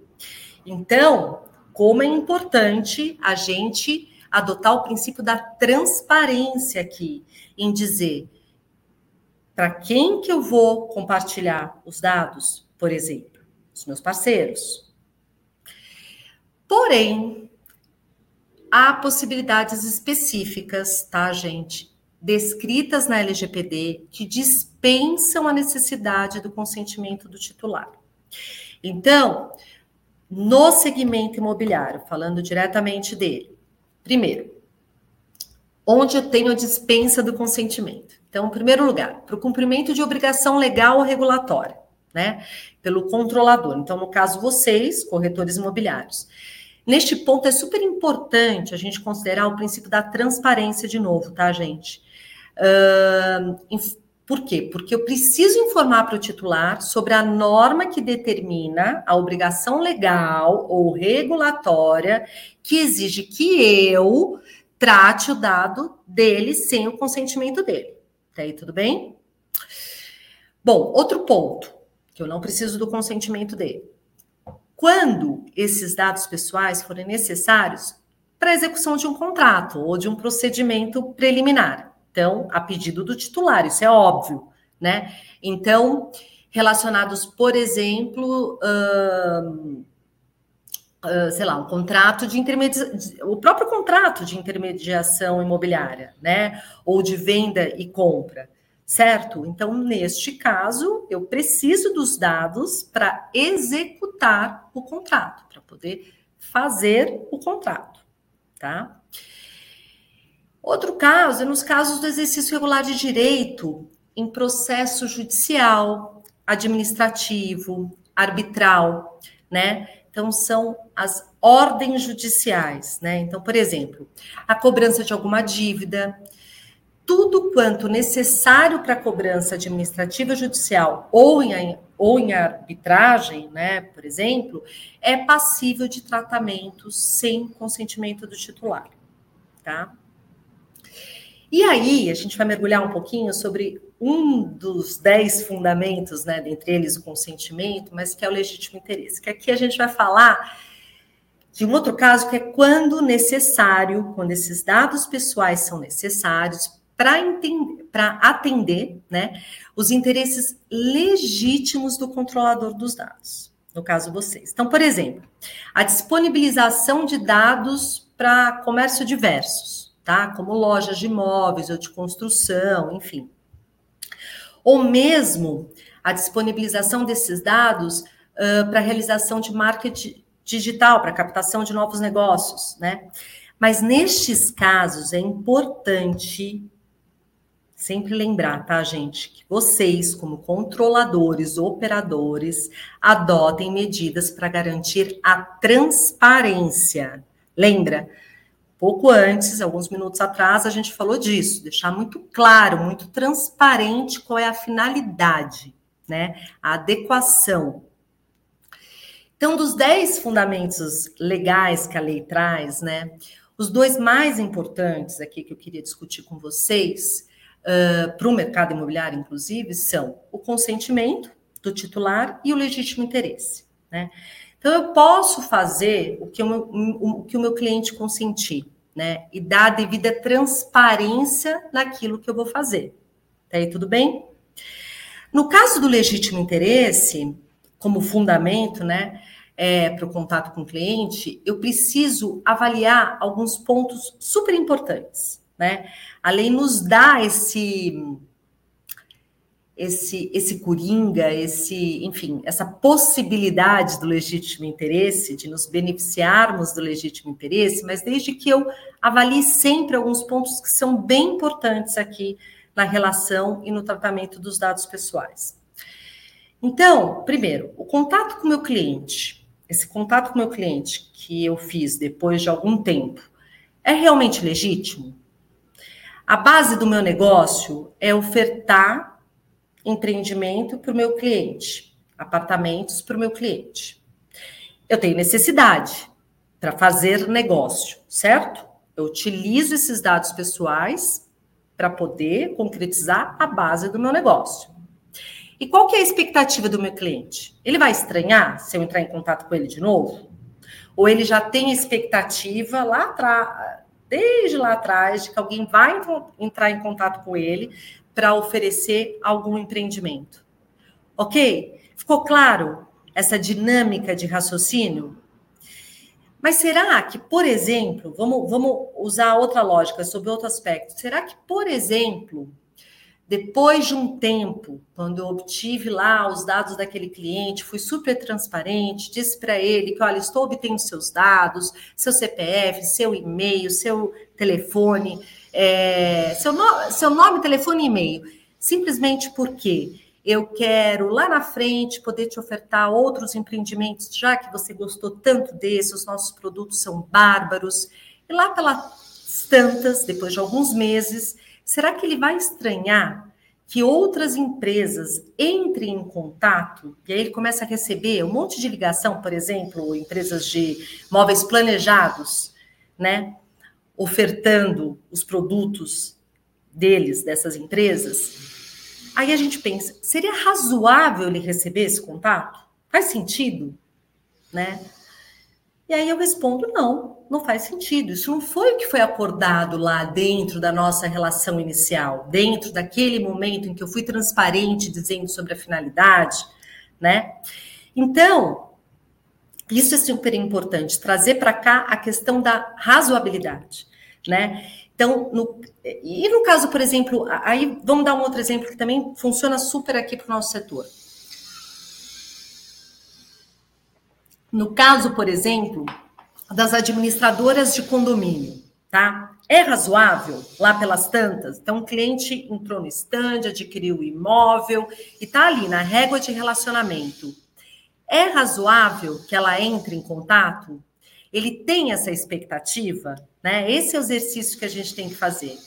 Então, como é importante a gente adotar o princípio da transparência aqui, em dizer para quem que eu vou compartilhar os dados, por exemplo, os meus parceiros. Porém, há possibilidades específicas, tá, gente? Descritas na LGPD que dispensam a necessidade do consentimento do titular. Então, no segmento imobiliário, falando diretamente dele. Primeiro, onde eu tenho a dispensa do consentimento. Então, em primeiro lugar, para o cumprimento de obrigação legal ou regulatória, né? Pelo controlador. Então, no caso, vocês, corretores imobiliários. Neste ponto, é super importante a gente considerar o princípio da transparência de novo, tá, gente? Uh, por quê? Porque eu preciso informar para o titular sobre a norma que determina a obrigação legal ou regulatória que exige que eu trate o dado dele sem o consentimento dele. Tá aí tudo bem? Bom, outro ponto, que eu não preciso do consentimento dele. Quando esses dados pessoais forem necessários para a execução de um contrato ou de um procedimento preliminar. Então, a pedido do titular, isso é óbvio, né? Então, relacionados, por exemplo, uh, sei lá, um contrato de intermediação, o próprio contrato de intermediação imobiliária, né? Ou de venda e compra, certo? Então, neste caso, eu preciso dos dados para executar o contrato, para poder fazer o contrato, tá? Outro caso é nos casos do exercício regular de direito em processo judicial, administrativo, arbitral, né? Então são as ordens judiciais, né? Então, por exemplo, a cobrança de alguma dívida, tudo quanto necessário para cobrança administrativa judicial ou em, ou em arbitragem, né, por exemplo, é passível de tratamento sem consentimento do titular, tá? E aí, a gente vai mergulhar um pouquinho sobre um dos dez fundamentos, né, dentre eles o consentimento, mas que é o legítimo interesse. Que aqui a gente vai falar de um outro caso que é quando necessário, quando esses dados pessoais são necessários para atender né, os interesses legítimos do controlador dos dados, no caso vocês. Então, por exemplo, a disponibilização de dados para comércio diversos tá? Como lojas de imóveis ou de construção, enfim. Ou mesmo a disponibilização desses dados uh, para realização de marketing digital, para captação de novos negócios, né? Mas nestes casos é importante sempre lembrar, tá, gente, que vocês, como controladores, operadores, adotem medidas para garantir a transparência. Lembra? Pouco antes, alguns minutos atrás, a gente falou disso, deixar muito claro, muito transparente qual é a finalidade, né? A adequação. Então, dos dez fundamentos legais que a lei traz, né? Os dois mais importantes aqui que eu queria discutir com vocês, uh, para o mercado imobiliário, inclusive, são o consentimento do titular e o legítimo interesse. Né? Então, eu posso fazer o que o meu, o, que o meu cliente consentir, né? E dar a devida transparência naquilo que eu vou fazer. Tá aí tudo bem? No caso do legítimo interesse, como fundamento, né? É, para o contato com o cliente, eu preciso avaliar alguns pontos super importantes, né? A lei nos dá esse esse, esse coringa, esse, enfim, essa possibilidade do legítimo interesse, de nos beneficiarmos do legítimo interesse, mas desde que eu avalie sempre alguns pontos que são bem importantes aqui na relação e no tratamento dos dados pessoais. Então, primeiro, o contato com o meu cliente, esse contato com o meu cliente que eu fiz depois de algum tempo, é realmente legítimo? A base do meu negócio é ofertar empreendimento para o meu cliente, apartamentos para o meu cliente. Eu tenho necessidade para fazer negócio, certo? Eu utilizo esses dados pessoais para poder concretizar a base do meu negócio. E qual que é a expectativa do meu cliente? Ele vai estranhar se eu entrar em contato com ele de novo? Ou ele já tem expectativa lá atrás, desde lá atrás, de que alguém vai entrar em contato com ele para oferecer algum empreendimento. Ok? Ficou claro essa dinâmica de raciocínio? Mas será que, por exemplo, vamos, vamos usar outra lógica sobre outro aspecto. Será que, por exemplo, depois de um tempo, quando eu obtive lá os dados daquele cliente, fui super transparente, disse para ele que, olha, estou obtendo seus dados, seu CPF, seu e-mail, seu telefone, é, seu, no, seu nome, telefone e e-mail, simplesmente porque eu quero lá na frente poder te ofertar outros empreendimentos, já que você gostou tanto desse, os nossos produtos são bárbaros. E lá pelas tantas, depois de alguns meses, será que ele vai estranhar que outras empresas entrem em contato, e aí ele começa a receber um monte de ligação, por exemplo, empresas de móveis planejados, né? ofertando os produtos deles, dessas empresas, aí a gente pensa, seria razoável ele receber esse contato? Faz sentido? Né? E aí eu respondo, não, não faz sentido. Isso não foi o que foi acordado lá dentro da nossa relação inicial, dentro daquele momento em que eu fui transparente dizendo sobre a finalidade, né? Então, isso é super importante, trazer para cá a questão da razoabilidade né? Então, no, e no caso, por exemplo, aí vamos dar um outro exemplo que também funciona super aqui para o nosso setor. No caso, por exemplo, das administradoras de condomínio, tá? É razoável lá pelas tantas? Então, o cliente entrou no stand, adquiriu o imóvel e está ali na régua de relacionamento. É razoável que ela entre em contato ele tem essa expectativa, né? Esse é o exercício que a gente tem que fazer.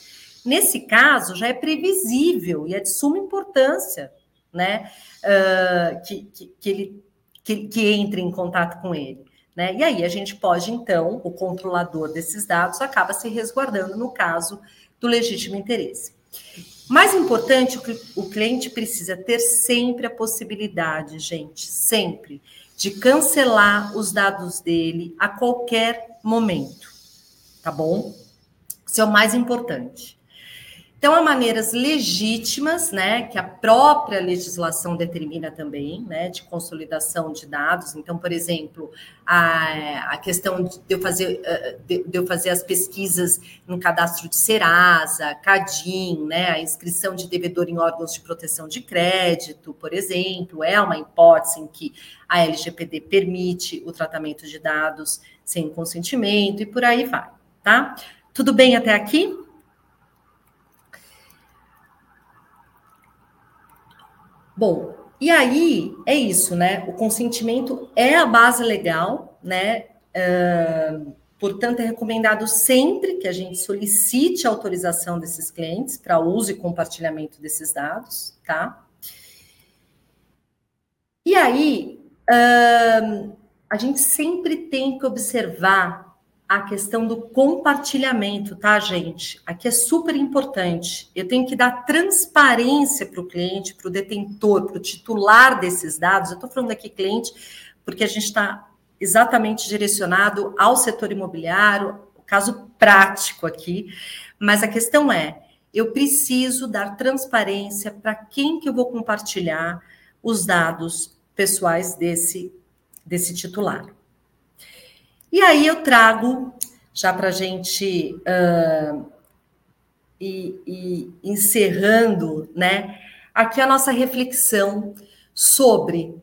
Nesse caso, já é previsível e é de suma importância, né? Uh, que, que, que, ele que, que entre em contato com ele. Né? E aí a gente pode, então, o controlador desses dados acaba se resguardando no caso do legítimo interesse. Mais importante, o cliente precisa ter sempre a possibilidade, gente, sempre, de cancelar os dados dele a qualquer momento, tá bom? Isso é o mais importante. Então, há maneiras legítimas, né, que a própria legislação determina também, né, de consolidação de dados. Então, por exemplo, a, a questão de eu, fazer, eh, de, eu fazer as pesquisas no cadastro de Serasa, CADIM, né, a inscrição de devedor em órgãos de proteção de crédito, por exemplo, é uma hipótese em que a LGPD permite o tratamento de dados sem consentimento e por aí vai, tá? Tudo bem até aqui? Bom, e aí é isso, né? O consentimento é a base legal, né? Uh, Portanto, é recomendado sempre que a gente solicite a autorização desses clientes para uso e compartilhamento desses dados, tá? E aí, a gente sempre tem que observar a questão do compartilhamento, tá, gente? Aqui é super importante. Eu tenho que dar transparência para o cliente, para o detentor, para o titular desses dados. Eu estou falando aqui cliente, porque a gente está exatamente direcionado ao setor imobiliário, o caso prático aqui. Mas a questão é, eu preciso dar transparência para quem que eu vou compartilhar os dados pessoais desse, desse titular. E aí eu trago, já para a gente uh, ir, ir encerrando, né, aqui a nossa reflexão sobre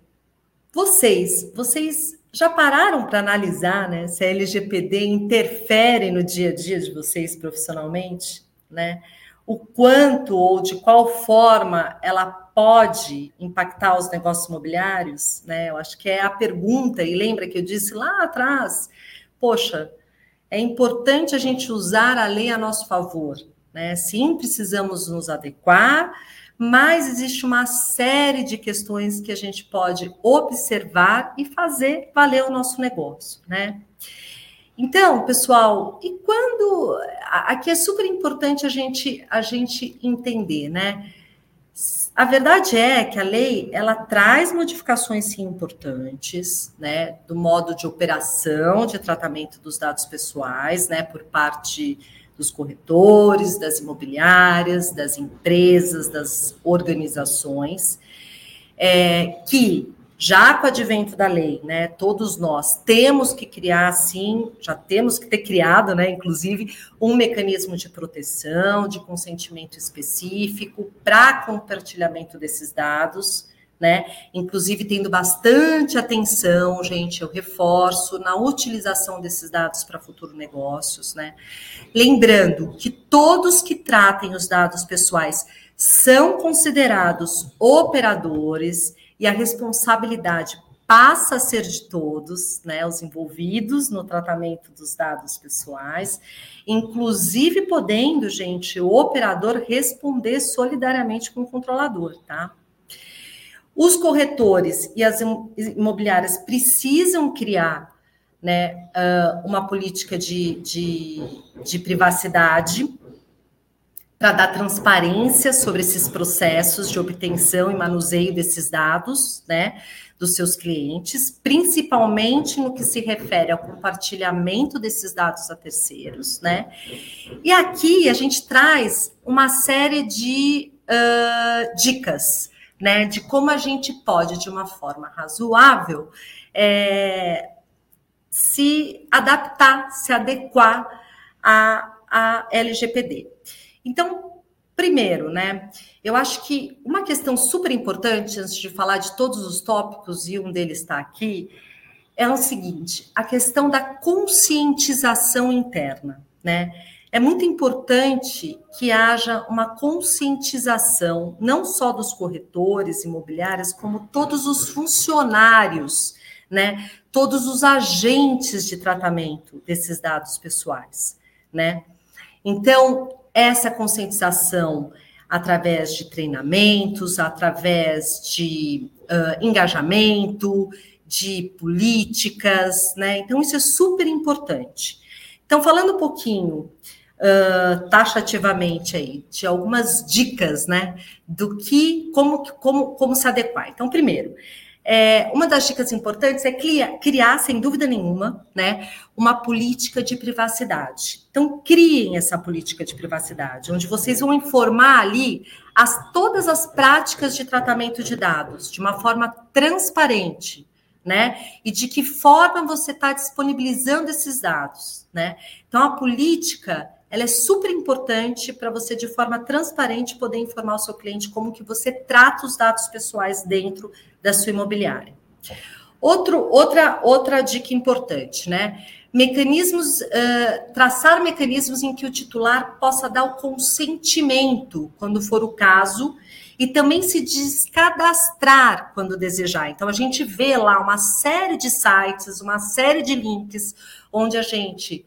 vocês. Vocês já pararam para analisar né, se a LGPD interfere no dia a dia de vocês profissionalmente? Né? O quanto ou de qual forma ela pode impactar os negócios imobiliários? Né? Eu acho que é a pergunta, e lembra que eu disse lá atrás poxa, é importante a gente usar a lei a nosso favor, né? Sim, precisamos nos adequar, mas existe uma série de questões que a gente pode observar e fazer valer o nosso negócio, né? Então, pessoal, e quando aqui é super importante a gente a gente entender, né? A verdade é que a lei ela traz modificações sim importantes, né, do modo de operação de tratamento dos dados pessoais, né, por parte dos corretores, das imobiliárias, das empresas, das organizações, é, que já com o advento da lei, né, todos nós temos que criar, sim, já temos que ter criado, né, inclusive, um mecanismo de proteção, de consentimento específico para compartilhamento desses dados, né, inclusive tendo bastante atenção, gente, eu reforço, na utilização desses dados para futuro negócios, né, lembrando que todos que tratem os dados pessoais são considerados operadores e a responsabilidade passa a ser de todos, né, os envolvidos no tratamento dos dados pessoais, inclusive podendo, gente, o operador responder solidariamente com o controlador, tá? Os corretores e as imobiliárias precisam criar né, uma política de, de, de privacidade para dar transparência sobre esses processos de obtenção e manuseio desses dados, né, dos seus clientes, principalmente no que se refere ao compartilhamento desses dados a terceiros, né? E aqui a gente traz uma série de uh, dicas, né, de como a gente pode, de uma forma razoável, é, se adaptar, se adequar à, LGPD. Então, primeiro, né? Eu acho que uma questão super importante, antes de falar de todos os tópicos, e um deles está aqui, é o seguinte: a questão da conscientização interna, né? É muito importante que haja uma conscientização, não só dos corretores imobiliários, como todos os funcionários, né? Todos os agentes de tratamento desses dados pessoais, né? Então, essa conscientização através de treinamentos, através de uh, engajamento, de políticas, né? Então, isso é super importante. Então, falando um pouquinho uh, taxativamente aí, de algumas dicas, né, do que, como, como, como se adequar. Então, primeiro, é, uma das dicas importantes é criar, criar, sem dúvida nenhuma, né, uma política de privacidade. Então, criem essa política de privacidade, onde vocês vão informar ali as, todas as práticas de tratamento de dados de uma forma transparente, né? E de que forma você está disponibilizando esses dados, né? Então, a política ela é super importante para você, de forma transparente, poder informar o seu cliente como que você trata os dados pessoais dentro da sua imobiliária. Outro, outra, outra dica importante, né? mecanismos, uh, traçar mecanismos em que o titular possa dar o consentimento, quando for o caso, e também se descadastrar quando desejar. Então, a gente vê lá uma série de sites, uma série de links, onde a gente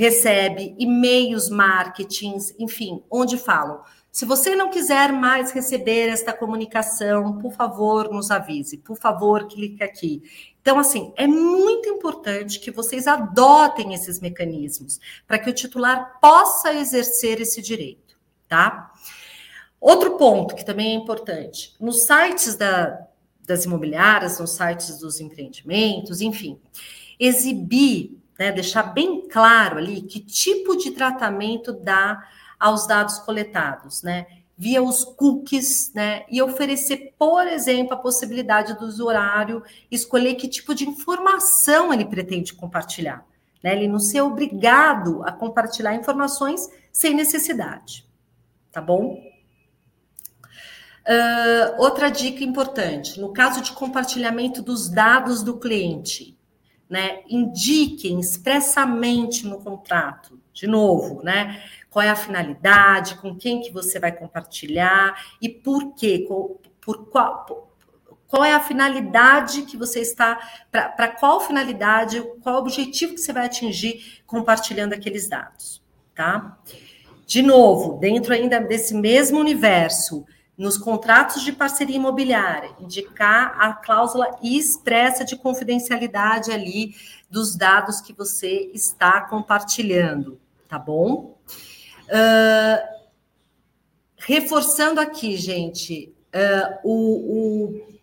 recebe e-mails, marketings, enfim, onde falam. Se você não quiser mais receber esta comunicação, por favor, nos avise. Por favor, clique aqui. Então, assim, é muito importante que vocês adotem esses mecanismos para que o titular possa exercer esse direito, tá? Outro ponto que também é importante: nos sites da, das imobiliárias, nos sites dos empreendimentos, enfim, exibir, né, deixar bem claro ali que tipo de tratamento dá aos dados coletados, né? via os cookies, né? E oferecer, por exemplo, a possibilidade do usuário escolher que tipo de informação ele pretende compartilhar. Né? Ele não ser obrigado a compartilhar informações sem necessidade. Tá bom? Uh, outra dica importante: no caso de compartilhamento dos dados do cliente, né, indiquem expressamente no contrato, de novo, né? qual é a finalidade, com quem que você vai compartilhar e por quê, por, por qual, qual é a finalidade que você está, para qual finalidade, qual objetivo que você vai atingir compartilhando aqueles dados, tá? De novo, dentro ainda desse mesmo universo, nos contratos de parceria imobiliária, indicar a cláusula expressa de confidencialidade ali dos dados que você está compartilhando, tá bom? Uh, reforçando aqui, gente, uh, o, o,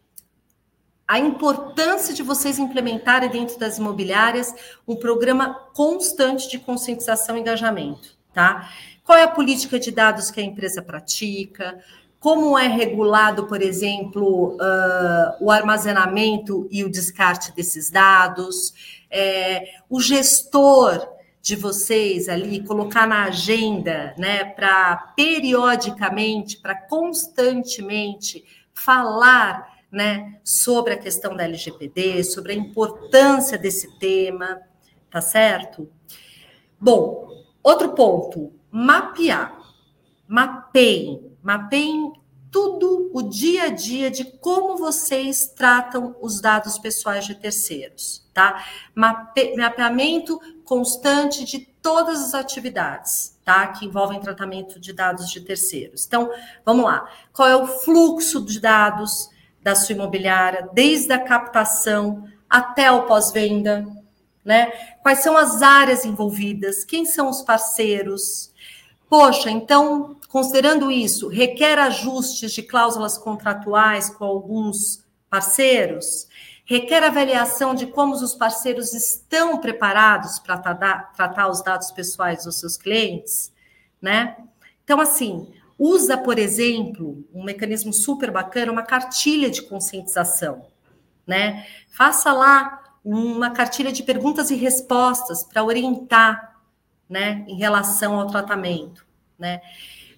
a importância de vocês implementarem dentro das imobiliárias um programa constante de conscientização e engajamento, tá? Qual é a política de dados que a empresa pratica? Como é regulado, por exemplo, uh, o armazenamento e o descarte desses dados? É, o gestor de vocês ali, colocar na agenda, né, para periodicamente, para constantemente falar, né, sobre a questão da LGPD, sobre a importância desse tema, tá certo? Bom, outro ponto, mapear. Mapeiem, mapeiem tudo o dia a dia de como vocês tratam os dados pessoais de terceiros, tá? Mape mapeamento constante de todas as atividades, tá? Que envolvem tratamento de dados de terceiros. Então, vamos lá. Qual é o fluxo de dados da sua imobiliária, desde a captação até o pós-venda, né? Quais são as áreas envolvidas? Quem são os parceiros? Poxa, então, considerando isso, requer ajustes de cláusulas contratuais com alguns parceiros? requer avaliação de como os parceiros estão preparados para tratar, tratar os dados pessoais dos seus clientes, né? Então, assim, usa, por exemplo, um mecanismo super bacana, uma cartilha de conscientização, né? Faça lá uma cartilha de perguntas e respostas para orientar, né, em relação ao tratamento, né?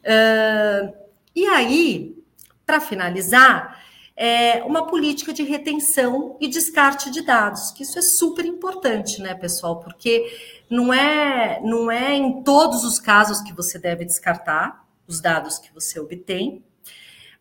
Uh, e aí, para finalizar, é, uma política de retenção e descarte de dados, que isso é super importante, né, pessoal? Porque não é, não é em todos os casos que você deve descartar os dados que você obtém,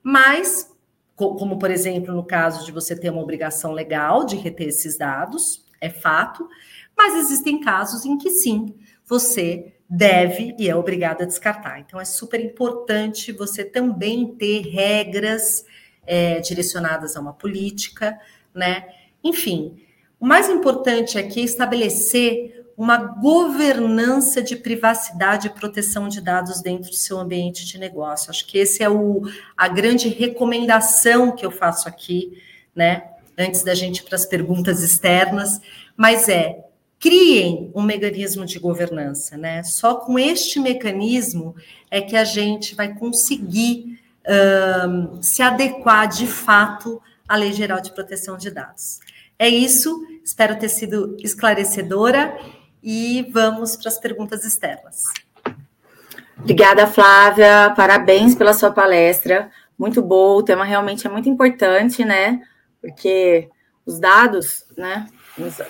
mas, como por exemplo, no caso de você ter uma obrigação legal de reter esses dados, é fato, mas existem casos em que sim, você deve e é obrigado a descartar. Então, é super importante você também ter regras é, direcionadas a uma política, né? Enfim, o mais importante aqui é estabelecer uma governança de privacidade e proteção de dados dentro do seu ambiente de negócio. Acho que esse é o, a grande recomendação que eu faço aqui, né? Antes da gente ir para as perguntas externas, mas é criem um mecanismo de governança, né? Só com este mecanismo é que a gente vai conseguir um, se adequar de fato à Lei Geral de Proteção de Dados. É isso, espero ter sido esclarecedora e vamos para as perguntas externas. Obrigada, Flávia. Parabéns pela sua palestra. Muito boa. O tema realmente é muito importante, né? Porque os dados, né?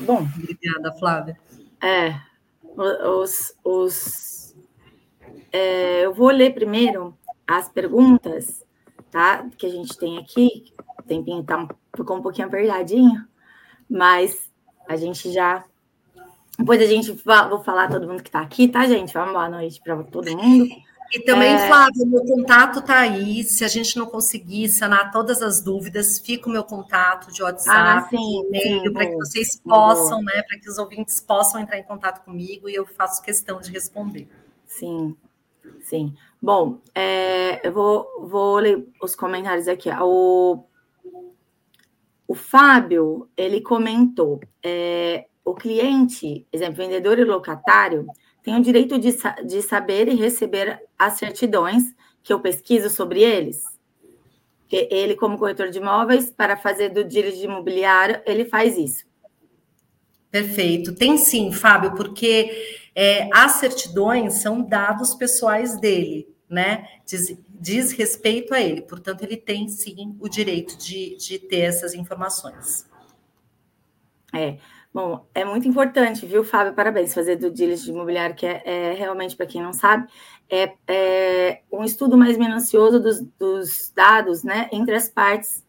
Bom. Obrigada, Flávia. É, os, os é, eu vou ler primeiro as perguntas, tá? Que a gente tem aqui. O tempinho tá, ficou um pouquinho apertadinho, mas a gente já. Depois a gente vou falar todo mundo que está aqui, tá, gente? Uma boa noite para todo mundo. E também, é... Flávio, meu contato está aí. Se a gente não conseguir sanar todas as dúvidas, fica o meu contato de WhatsApp, ah, e-mail, para que vocês possam, né? Para que os ouvintes possam entrar em contato comigo e eu faço questão de responder. Sim, sim. Bom, é, eu vou, vou ler os comentários aqui. O, o Fábio, ele comentou: é, o cliente, exemplo, vendedor e locatário tem o direito de, de saber e receber as certidões que eu pesquiso sobre eles. Que ele, como corretor de imóveis, para fazer do direito de imobiliário, ele faz isso. Perfeito. Tem sim, Fábio, porque é, as certidões são dados pessoais dele, né? Diz, diz, respeito a ele. Portanto, ele tem sim o direito de, de ter essas informações. É. Bom, é muito importante, viu, Fábio? Parabéns, fazer do diligence de imobiliário, que é, é realmente, para quem não sabe, é, é, um estudo mais minucioso dos, dos, dados, né, entre as partes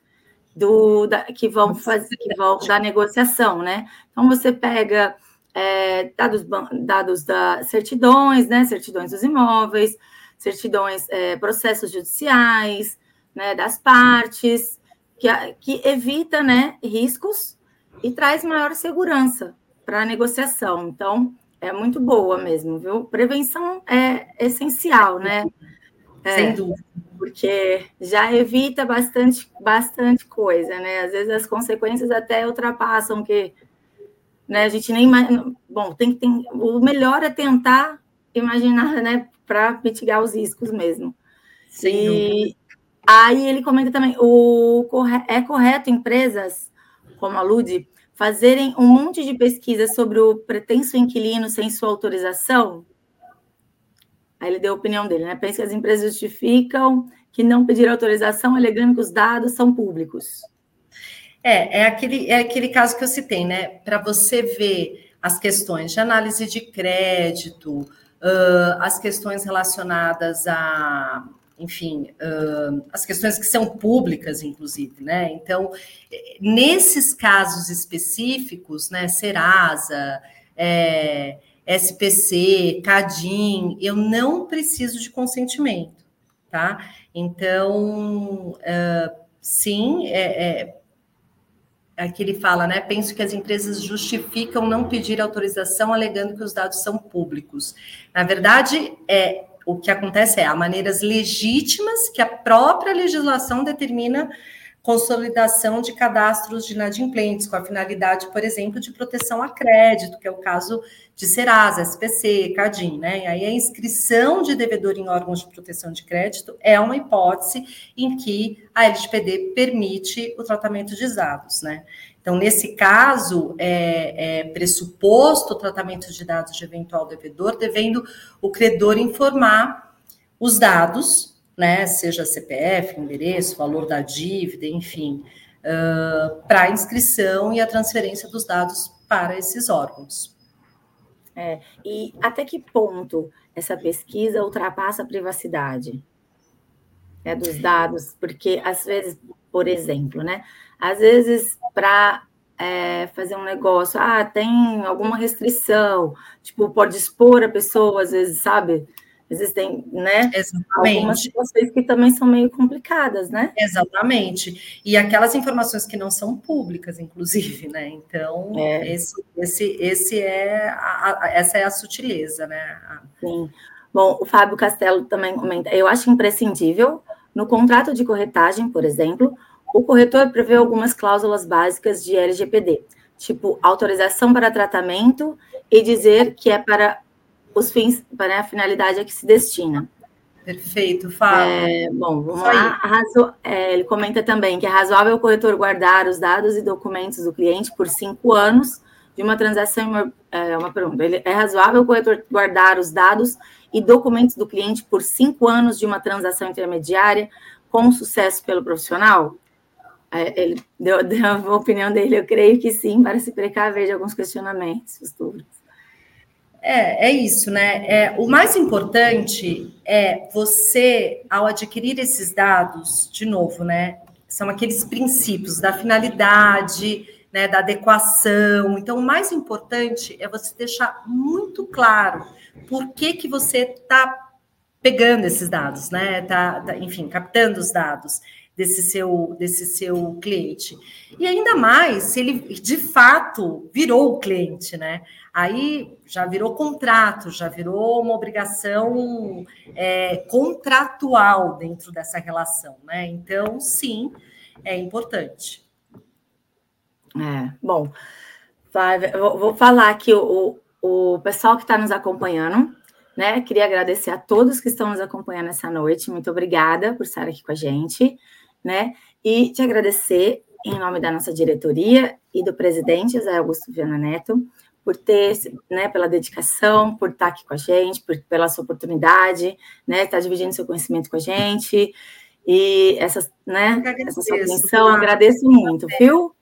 do, da, que vão fazer, que vão da negociação, né? Então você pega é, dados, dados da certidões, né, certidões dos imóveis, certidões, é, processos judiciais, né, das partes, que, que evita, né, riscos e traz maior segurança para a negociação. Então, é muito boa mesmo, viu? Prevenção é essencial, né? É, Sem dúvida. Porque já evita bastante, bastante coisa, né? Às vezes as consequências até ultrapassam que né, a gente nem. Bom, tem que. O melhor é tentar imaginar, né? Para mitigar os riscos mesmo. Sem e dúvida. aí ele comenta também: o, é correto empresas como a Lud, fazerem um monte de pesquisa sobre o pretenso inquilino sem sua autorização? Aí ele deu a opinião dele, né? Pensa que as empresas justificam que não pediram autorização, alegando que os dados são públicos. É, é aquele, é aquele caso que eu citei, né? Para você ver as questões de análise de crédito, uh, as questões relacionadas a enfim, uh, as questões que são públicas, inclusive, né? Então, nesses casos específicos, né, Serasa, é, SPC, Cadim, eu não preciso de consentimento, tá? Então, uh, sim, é, é, aqui ele fala, né? Penso que as empresas justificam não pedir autorização alegando que os dados são públicos. Na verdade, é o que acontece é há maneiras legítimas que a própria legislação determina consolidação de cadastros de inadimplentes, com a finalidade, por exemplo, de proteção a crédito, que é o caso de Serasa, SPC, Cadim, né? E aí a inscrição de devedor em órgãos de proteção de crédito é uma hipótese em que a LGPD permite o tratamento de dados, né? Então, nesse caso, é, é, pressuposto o tratamento de dados de eventual devedor, devendo o credor informar os dados, né, seja CPF, endereço, valor da dívida, enfim, uh, para a inscrição e a transferência dos dados para esses órgãos. É, e até que ponto essa pesquisa ultrapassa a privacidade né, dos dados? Porque, às vezes, por exemplo, né? Às vezes, para é, fazer um negócio, ah, tem alguma restrição, tipo, pode expor a pessoa, às vezes, sabe? Existem, né? Exatamente. Algumas situações que também são meio complicadas, né? Exatamente. E aquelas informações que não são públicas, inclusive, né? Então, é. esse, esse, esse é a, a, essa é a sutileza, né? Sim. Bom, o Fábio Castelo também comenta, eu acho imprescindível, no contrato de corretagem, por exemplo, o corretor prevê algumas cláusulas básicas de LGPD, tipo autorização para tratamento e dizer que é para os fins, para a finalidade a que se destina. Perfeito, fala. É, bom, vamos lá. Razo, é, ele comenta também que é razoável o corretor guardar os dados e documentos do cliente por cinco anos de uma transação. É uma pergunta. Ele, é razoável o corretor guardar os dados e documentos do cliente por cinco anos de uma transação intermediária com sucesso pelo profissional? Ele deu, deu, a opinião dele, eu creio que sim, para se precaver de alguns questionamentos futuros. É, é isso, né? É, o mais importante é você, ao adquirir esses dados, de novo, né? São aqueles princípios da finalidade, né, da adequação. Então, o mais importante é você deixar muito claro por que, que você está pegando esses dados, né? Tá, tá, enfim, captando os dados desse seu, desse seu cliente. E ainda mais se ele de fato virou o cliente, né? Aí já virou contrato, já virou uma obrigação é, contratual dentro dessa relação, né? Então, sim, é importante. É, bom, vou falar aqui o, o pessoal que está nos acompanhando, né? Queria agradecer a todos que estão nos acompanhando essa noite. Muito obrigada por estar aqui com a gente né? E te agradecer em nome da nossa diretoria e do presidente José Augusto Viana Neto por ter, né, pela dedicação, por estar aqui com a gente, por, pela sua oportunidade, né, estar dividindo seu conhecimento com a gente e essas, né, essa sua atenção, agradeço muito, viu?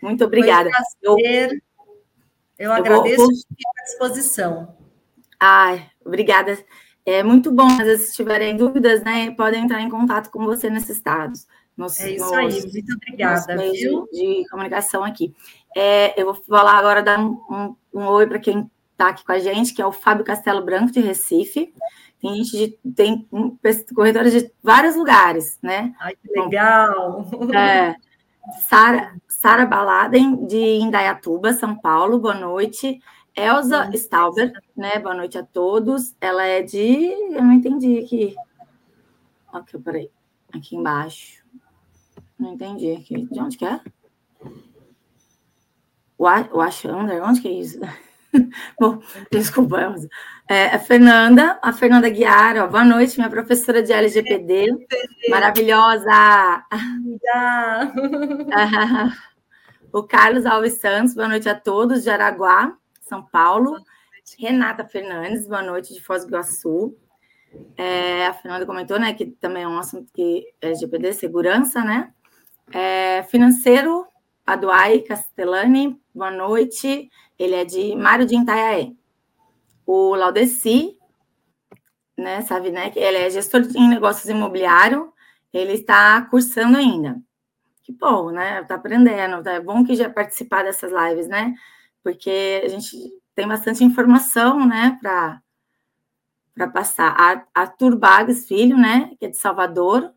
Muito obrigada. Um eu, eu agradeço vou, à disposição. Ai, obrigada. É muito bom, às vezes, se tiverem dúvidas, né, podem entrar em contato com você nesses estados. Nos, é isso nos, aí, muito obrigada. Viu? De, de comunicação aqui. É, eu vou falar agora, dar um, um, um oi para quem está aqui com a gente, que é o Fábio Castelo Branco, de Recife. Tem gente de, tem corretores de vários lugares, né? Ai, que legal! É, Sara, Sara Baladen, de Indaiatuba, São Paulo, boa noite. Elza Stauber, né? Boa noite a todos. Ela é de. Eu não entendi aqui. Ok, peraí. Aqui embaixo. Não entendi aqui. De onde que é? O Ashander? Onde que é isso? Bom, desculpa, Elza. É, a Fernanda, a Fernanda Guiar, ó, boa noite, minha professora de LGPD. Maravilhosa! o Carlos Alves Santos, boa noite a todos, de Araguá. São Paulo. Renata Fernandes, boa noite, de Foz do Iguaçu. É, a Fernanda comentou, né, que também é um assunto que é LGPD, segurança, né? É, financeiro, Aduai Castellani, boa noite. Ele é de Mário de Itaiaé. O Laudeci, né, sabe, né, ele é gestor em negócios imobiliários, ele está cursando ainda. Que bom, né? Está aprendendo. Tá? É bom que já participar dessas lives, né? Porque a gente tem bastante informação, né, para para passar. Arthur Bags, filho, né, que é de Salvador.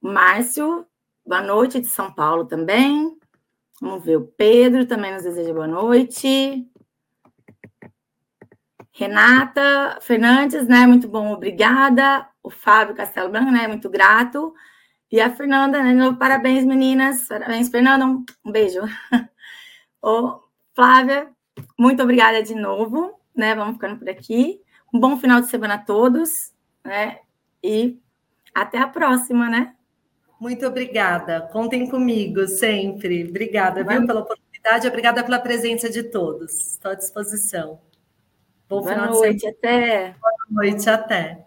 Márcio, boa noite, de São Paulo também. Vamos ver, o Pedro também nos deseja boa noite. Renata Fernandes, né, muito bom, obrigada. O Fábio Castelo Branco, né, muito grato. E a Fernanda, né, novo, parabéns, meninas. Parabéns, Fernanda, um beijo. o Flávia, muito obrigada de novo, né? Vamos ficando por aqui. Um bom final de semana a todos, né? E até a próxima, né? Muito obrigada. Contem comigo sempre. Obrigada, viu, pela oportunidade. Obrigada pela presença de todos. Estou à disposição. Bom Boa final noite, de semana. até. Boa noite, até.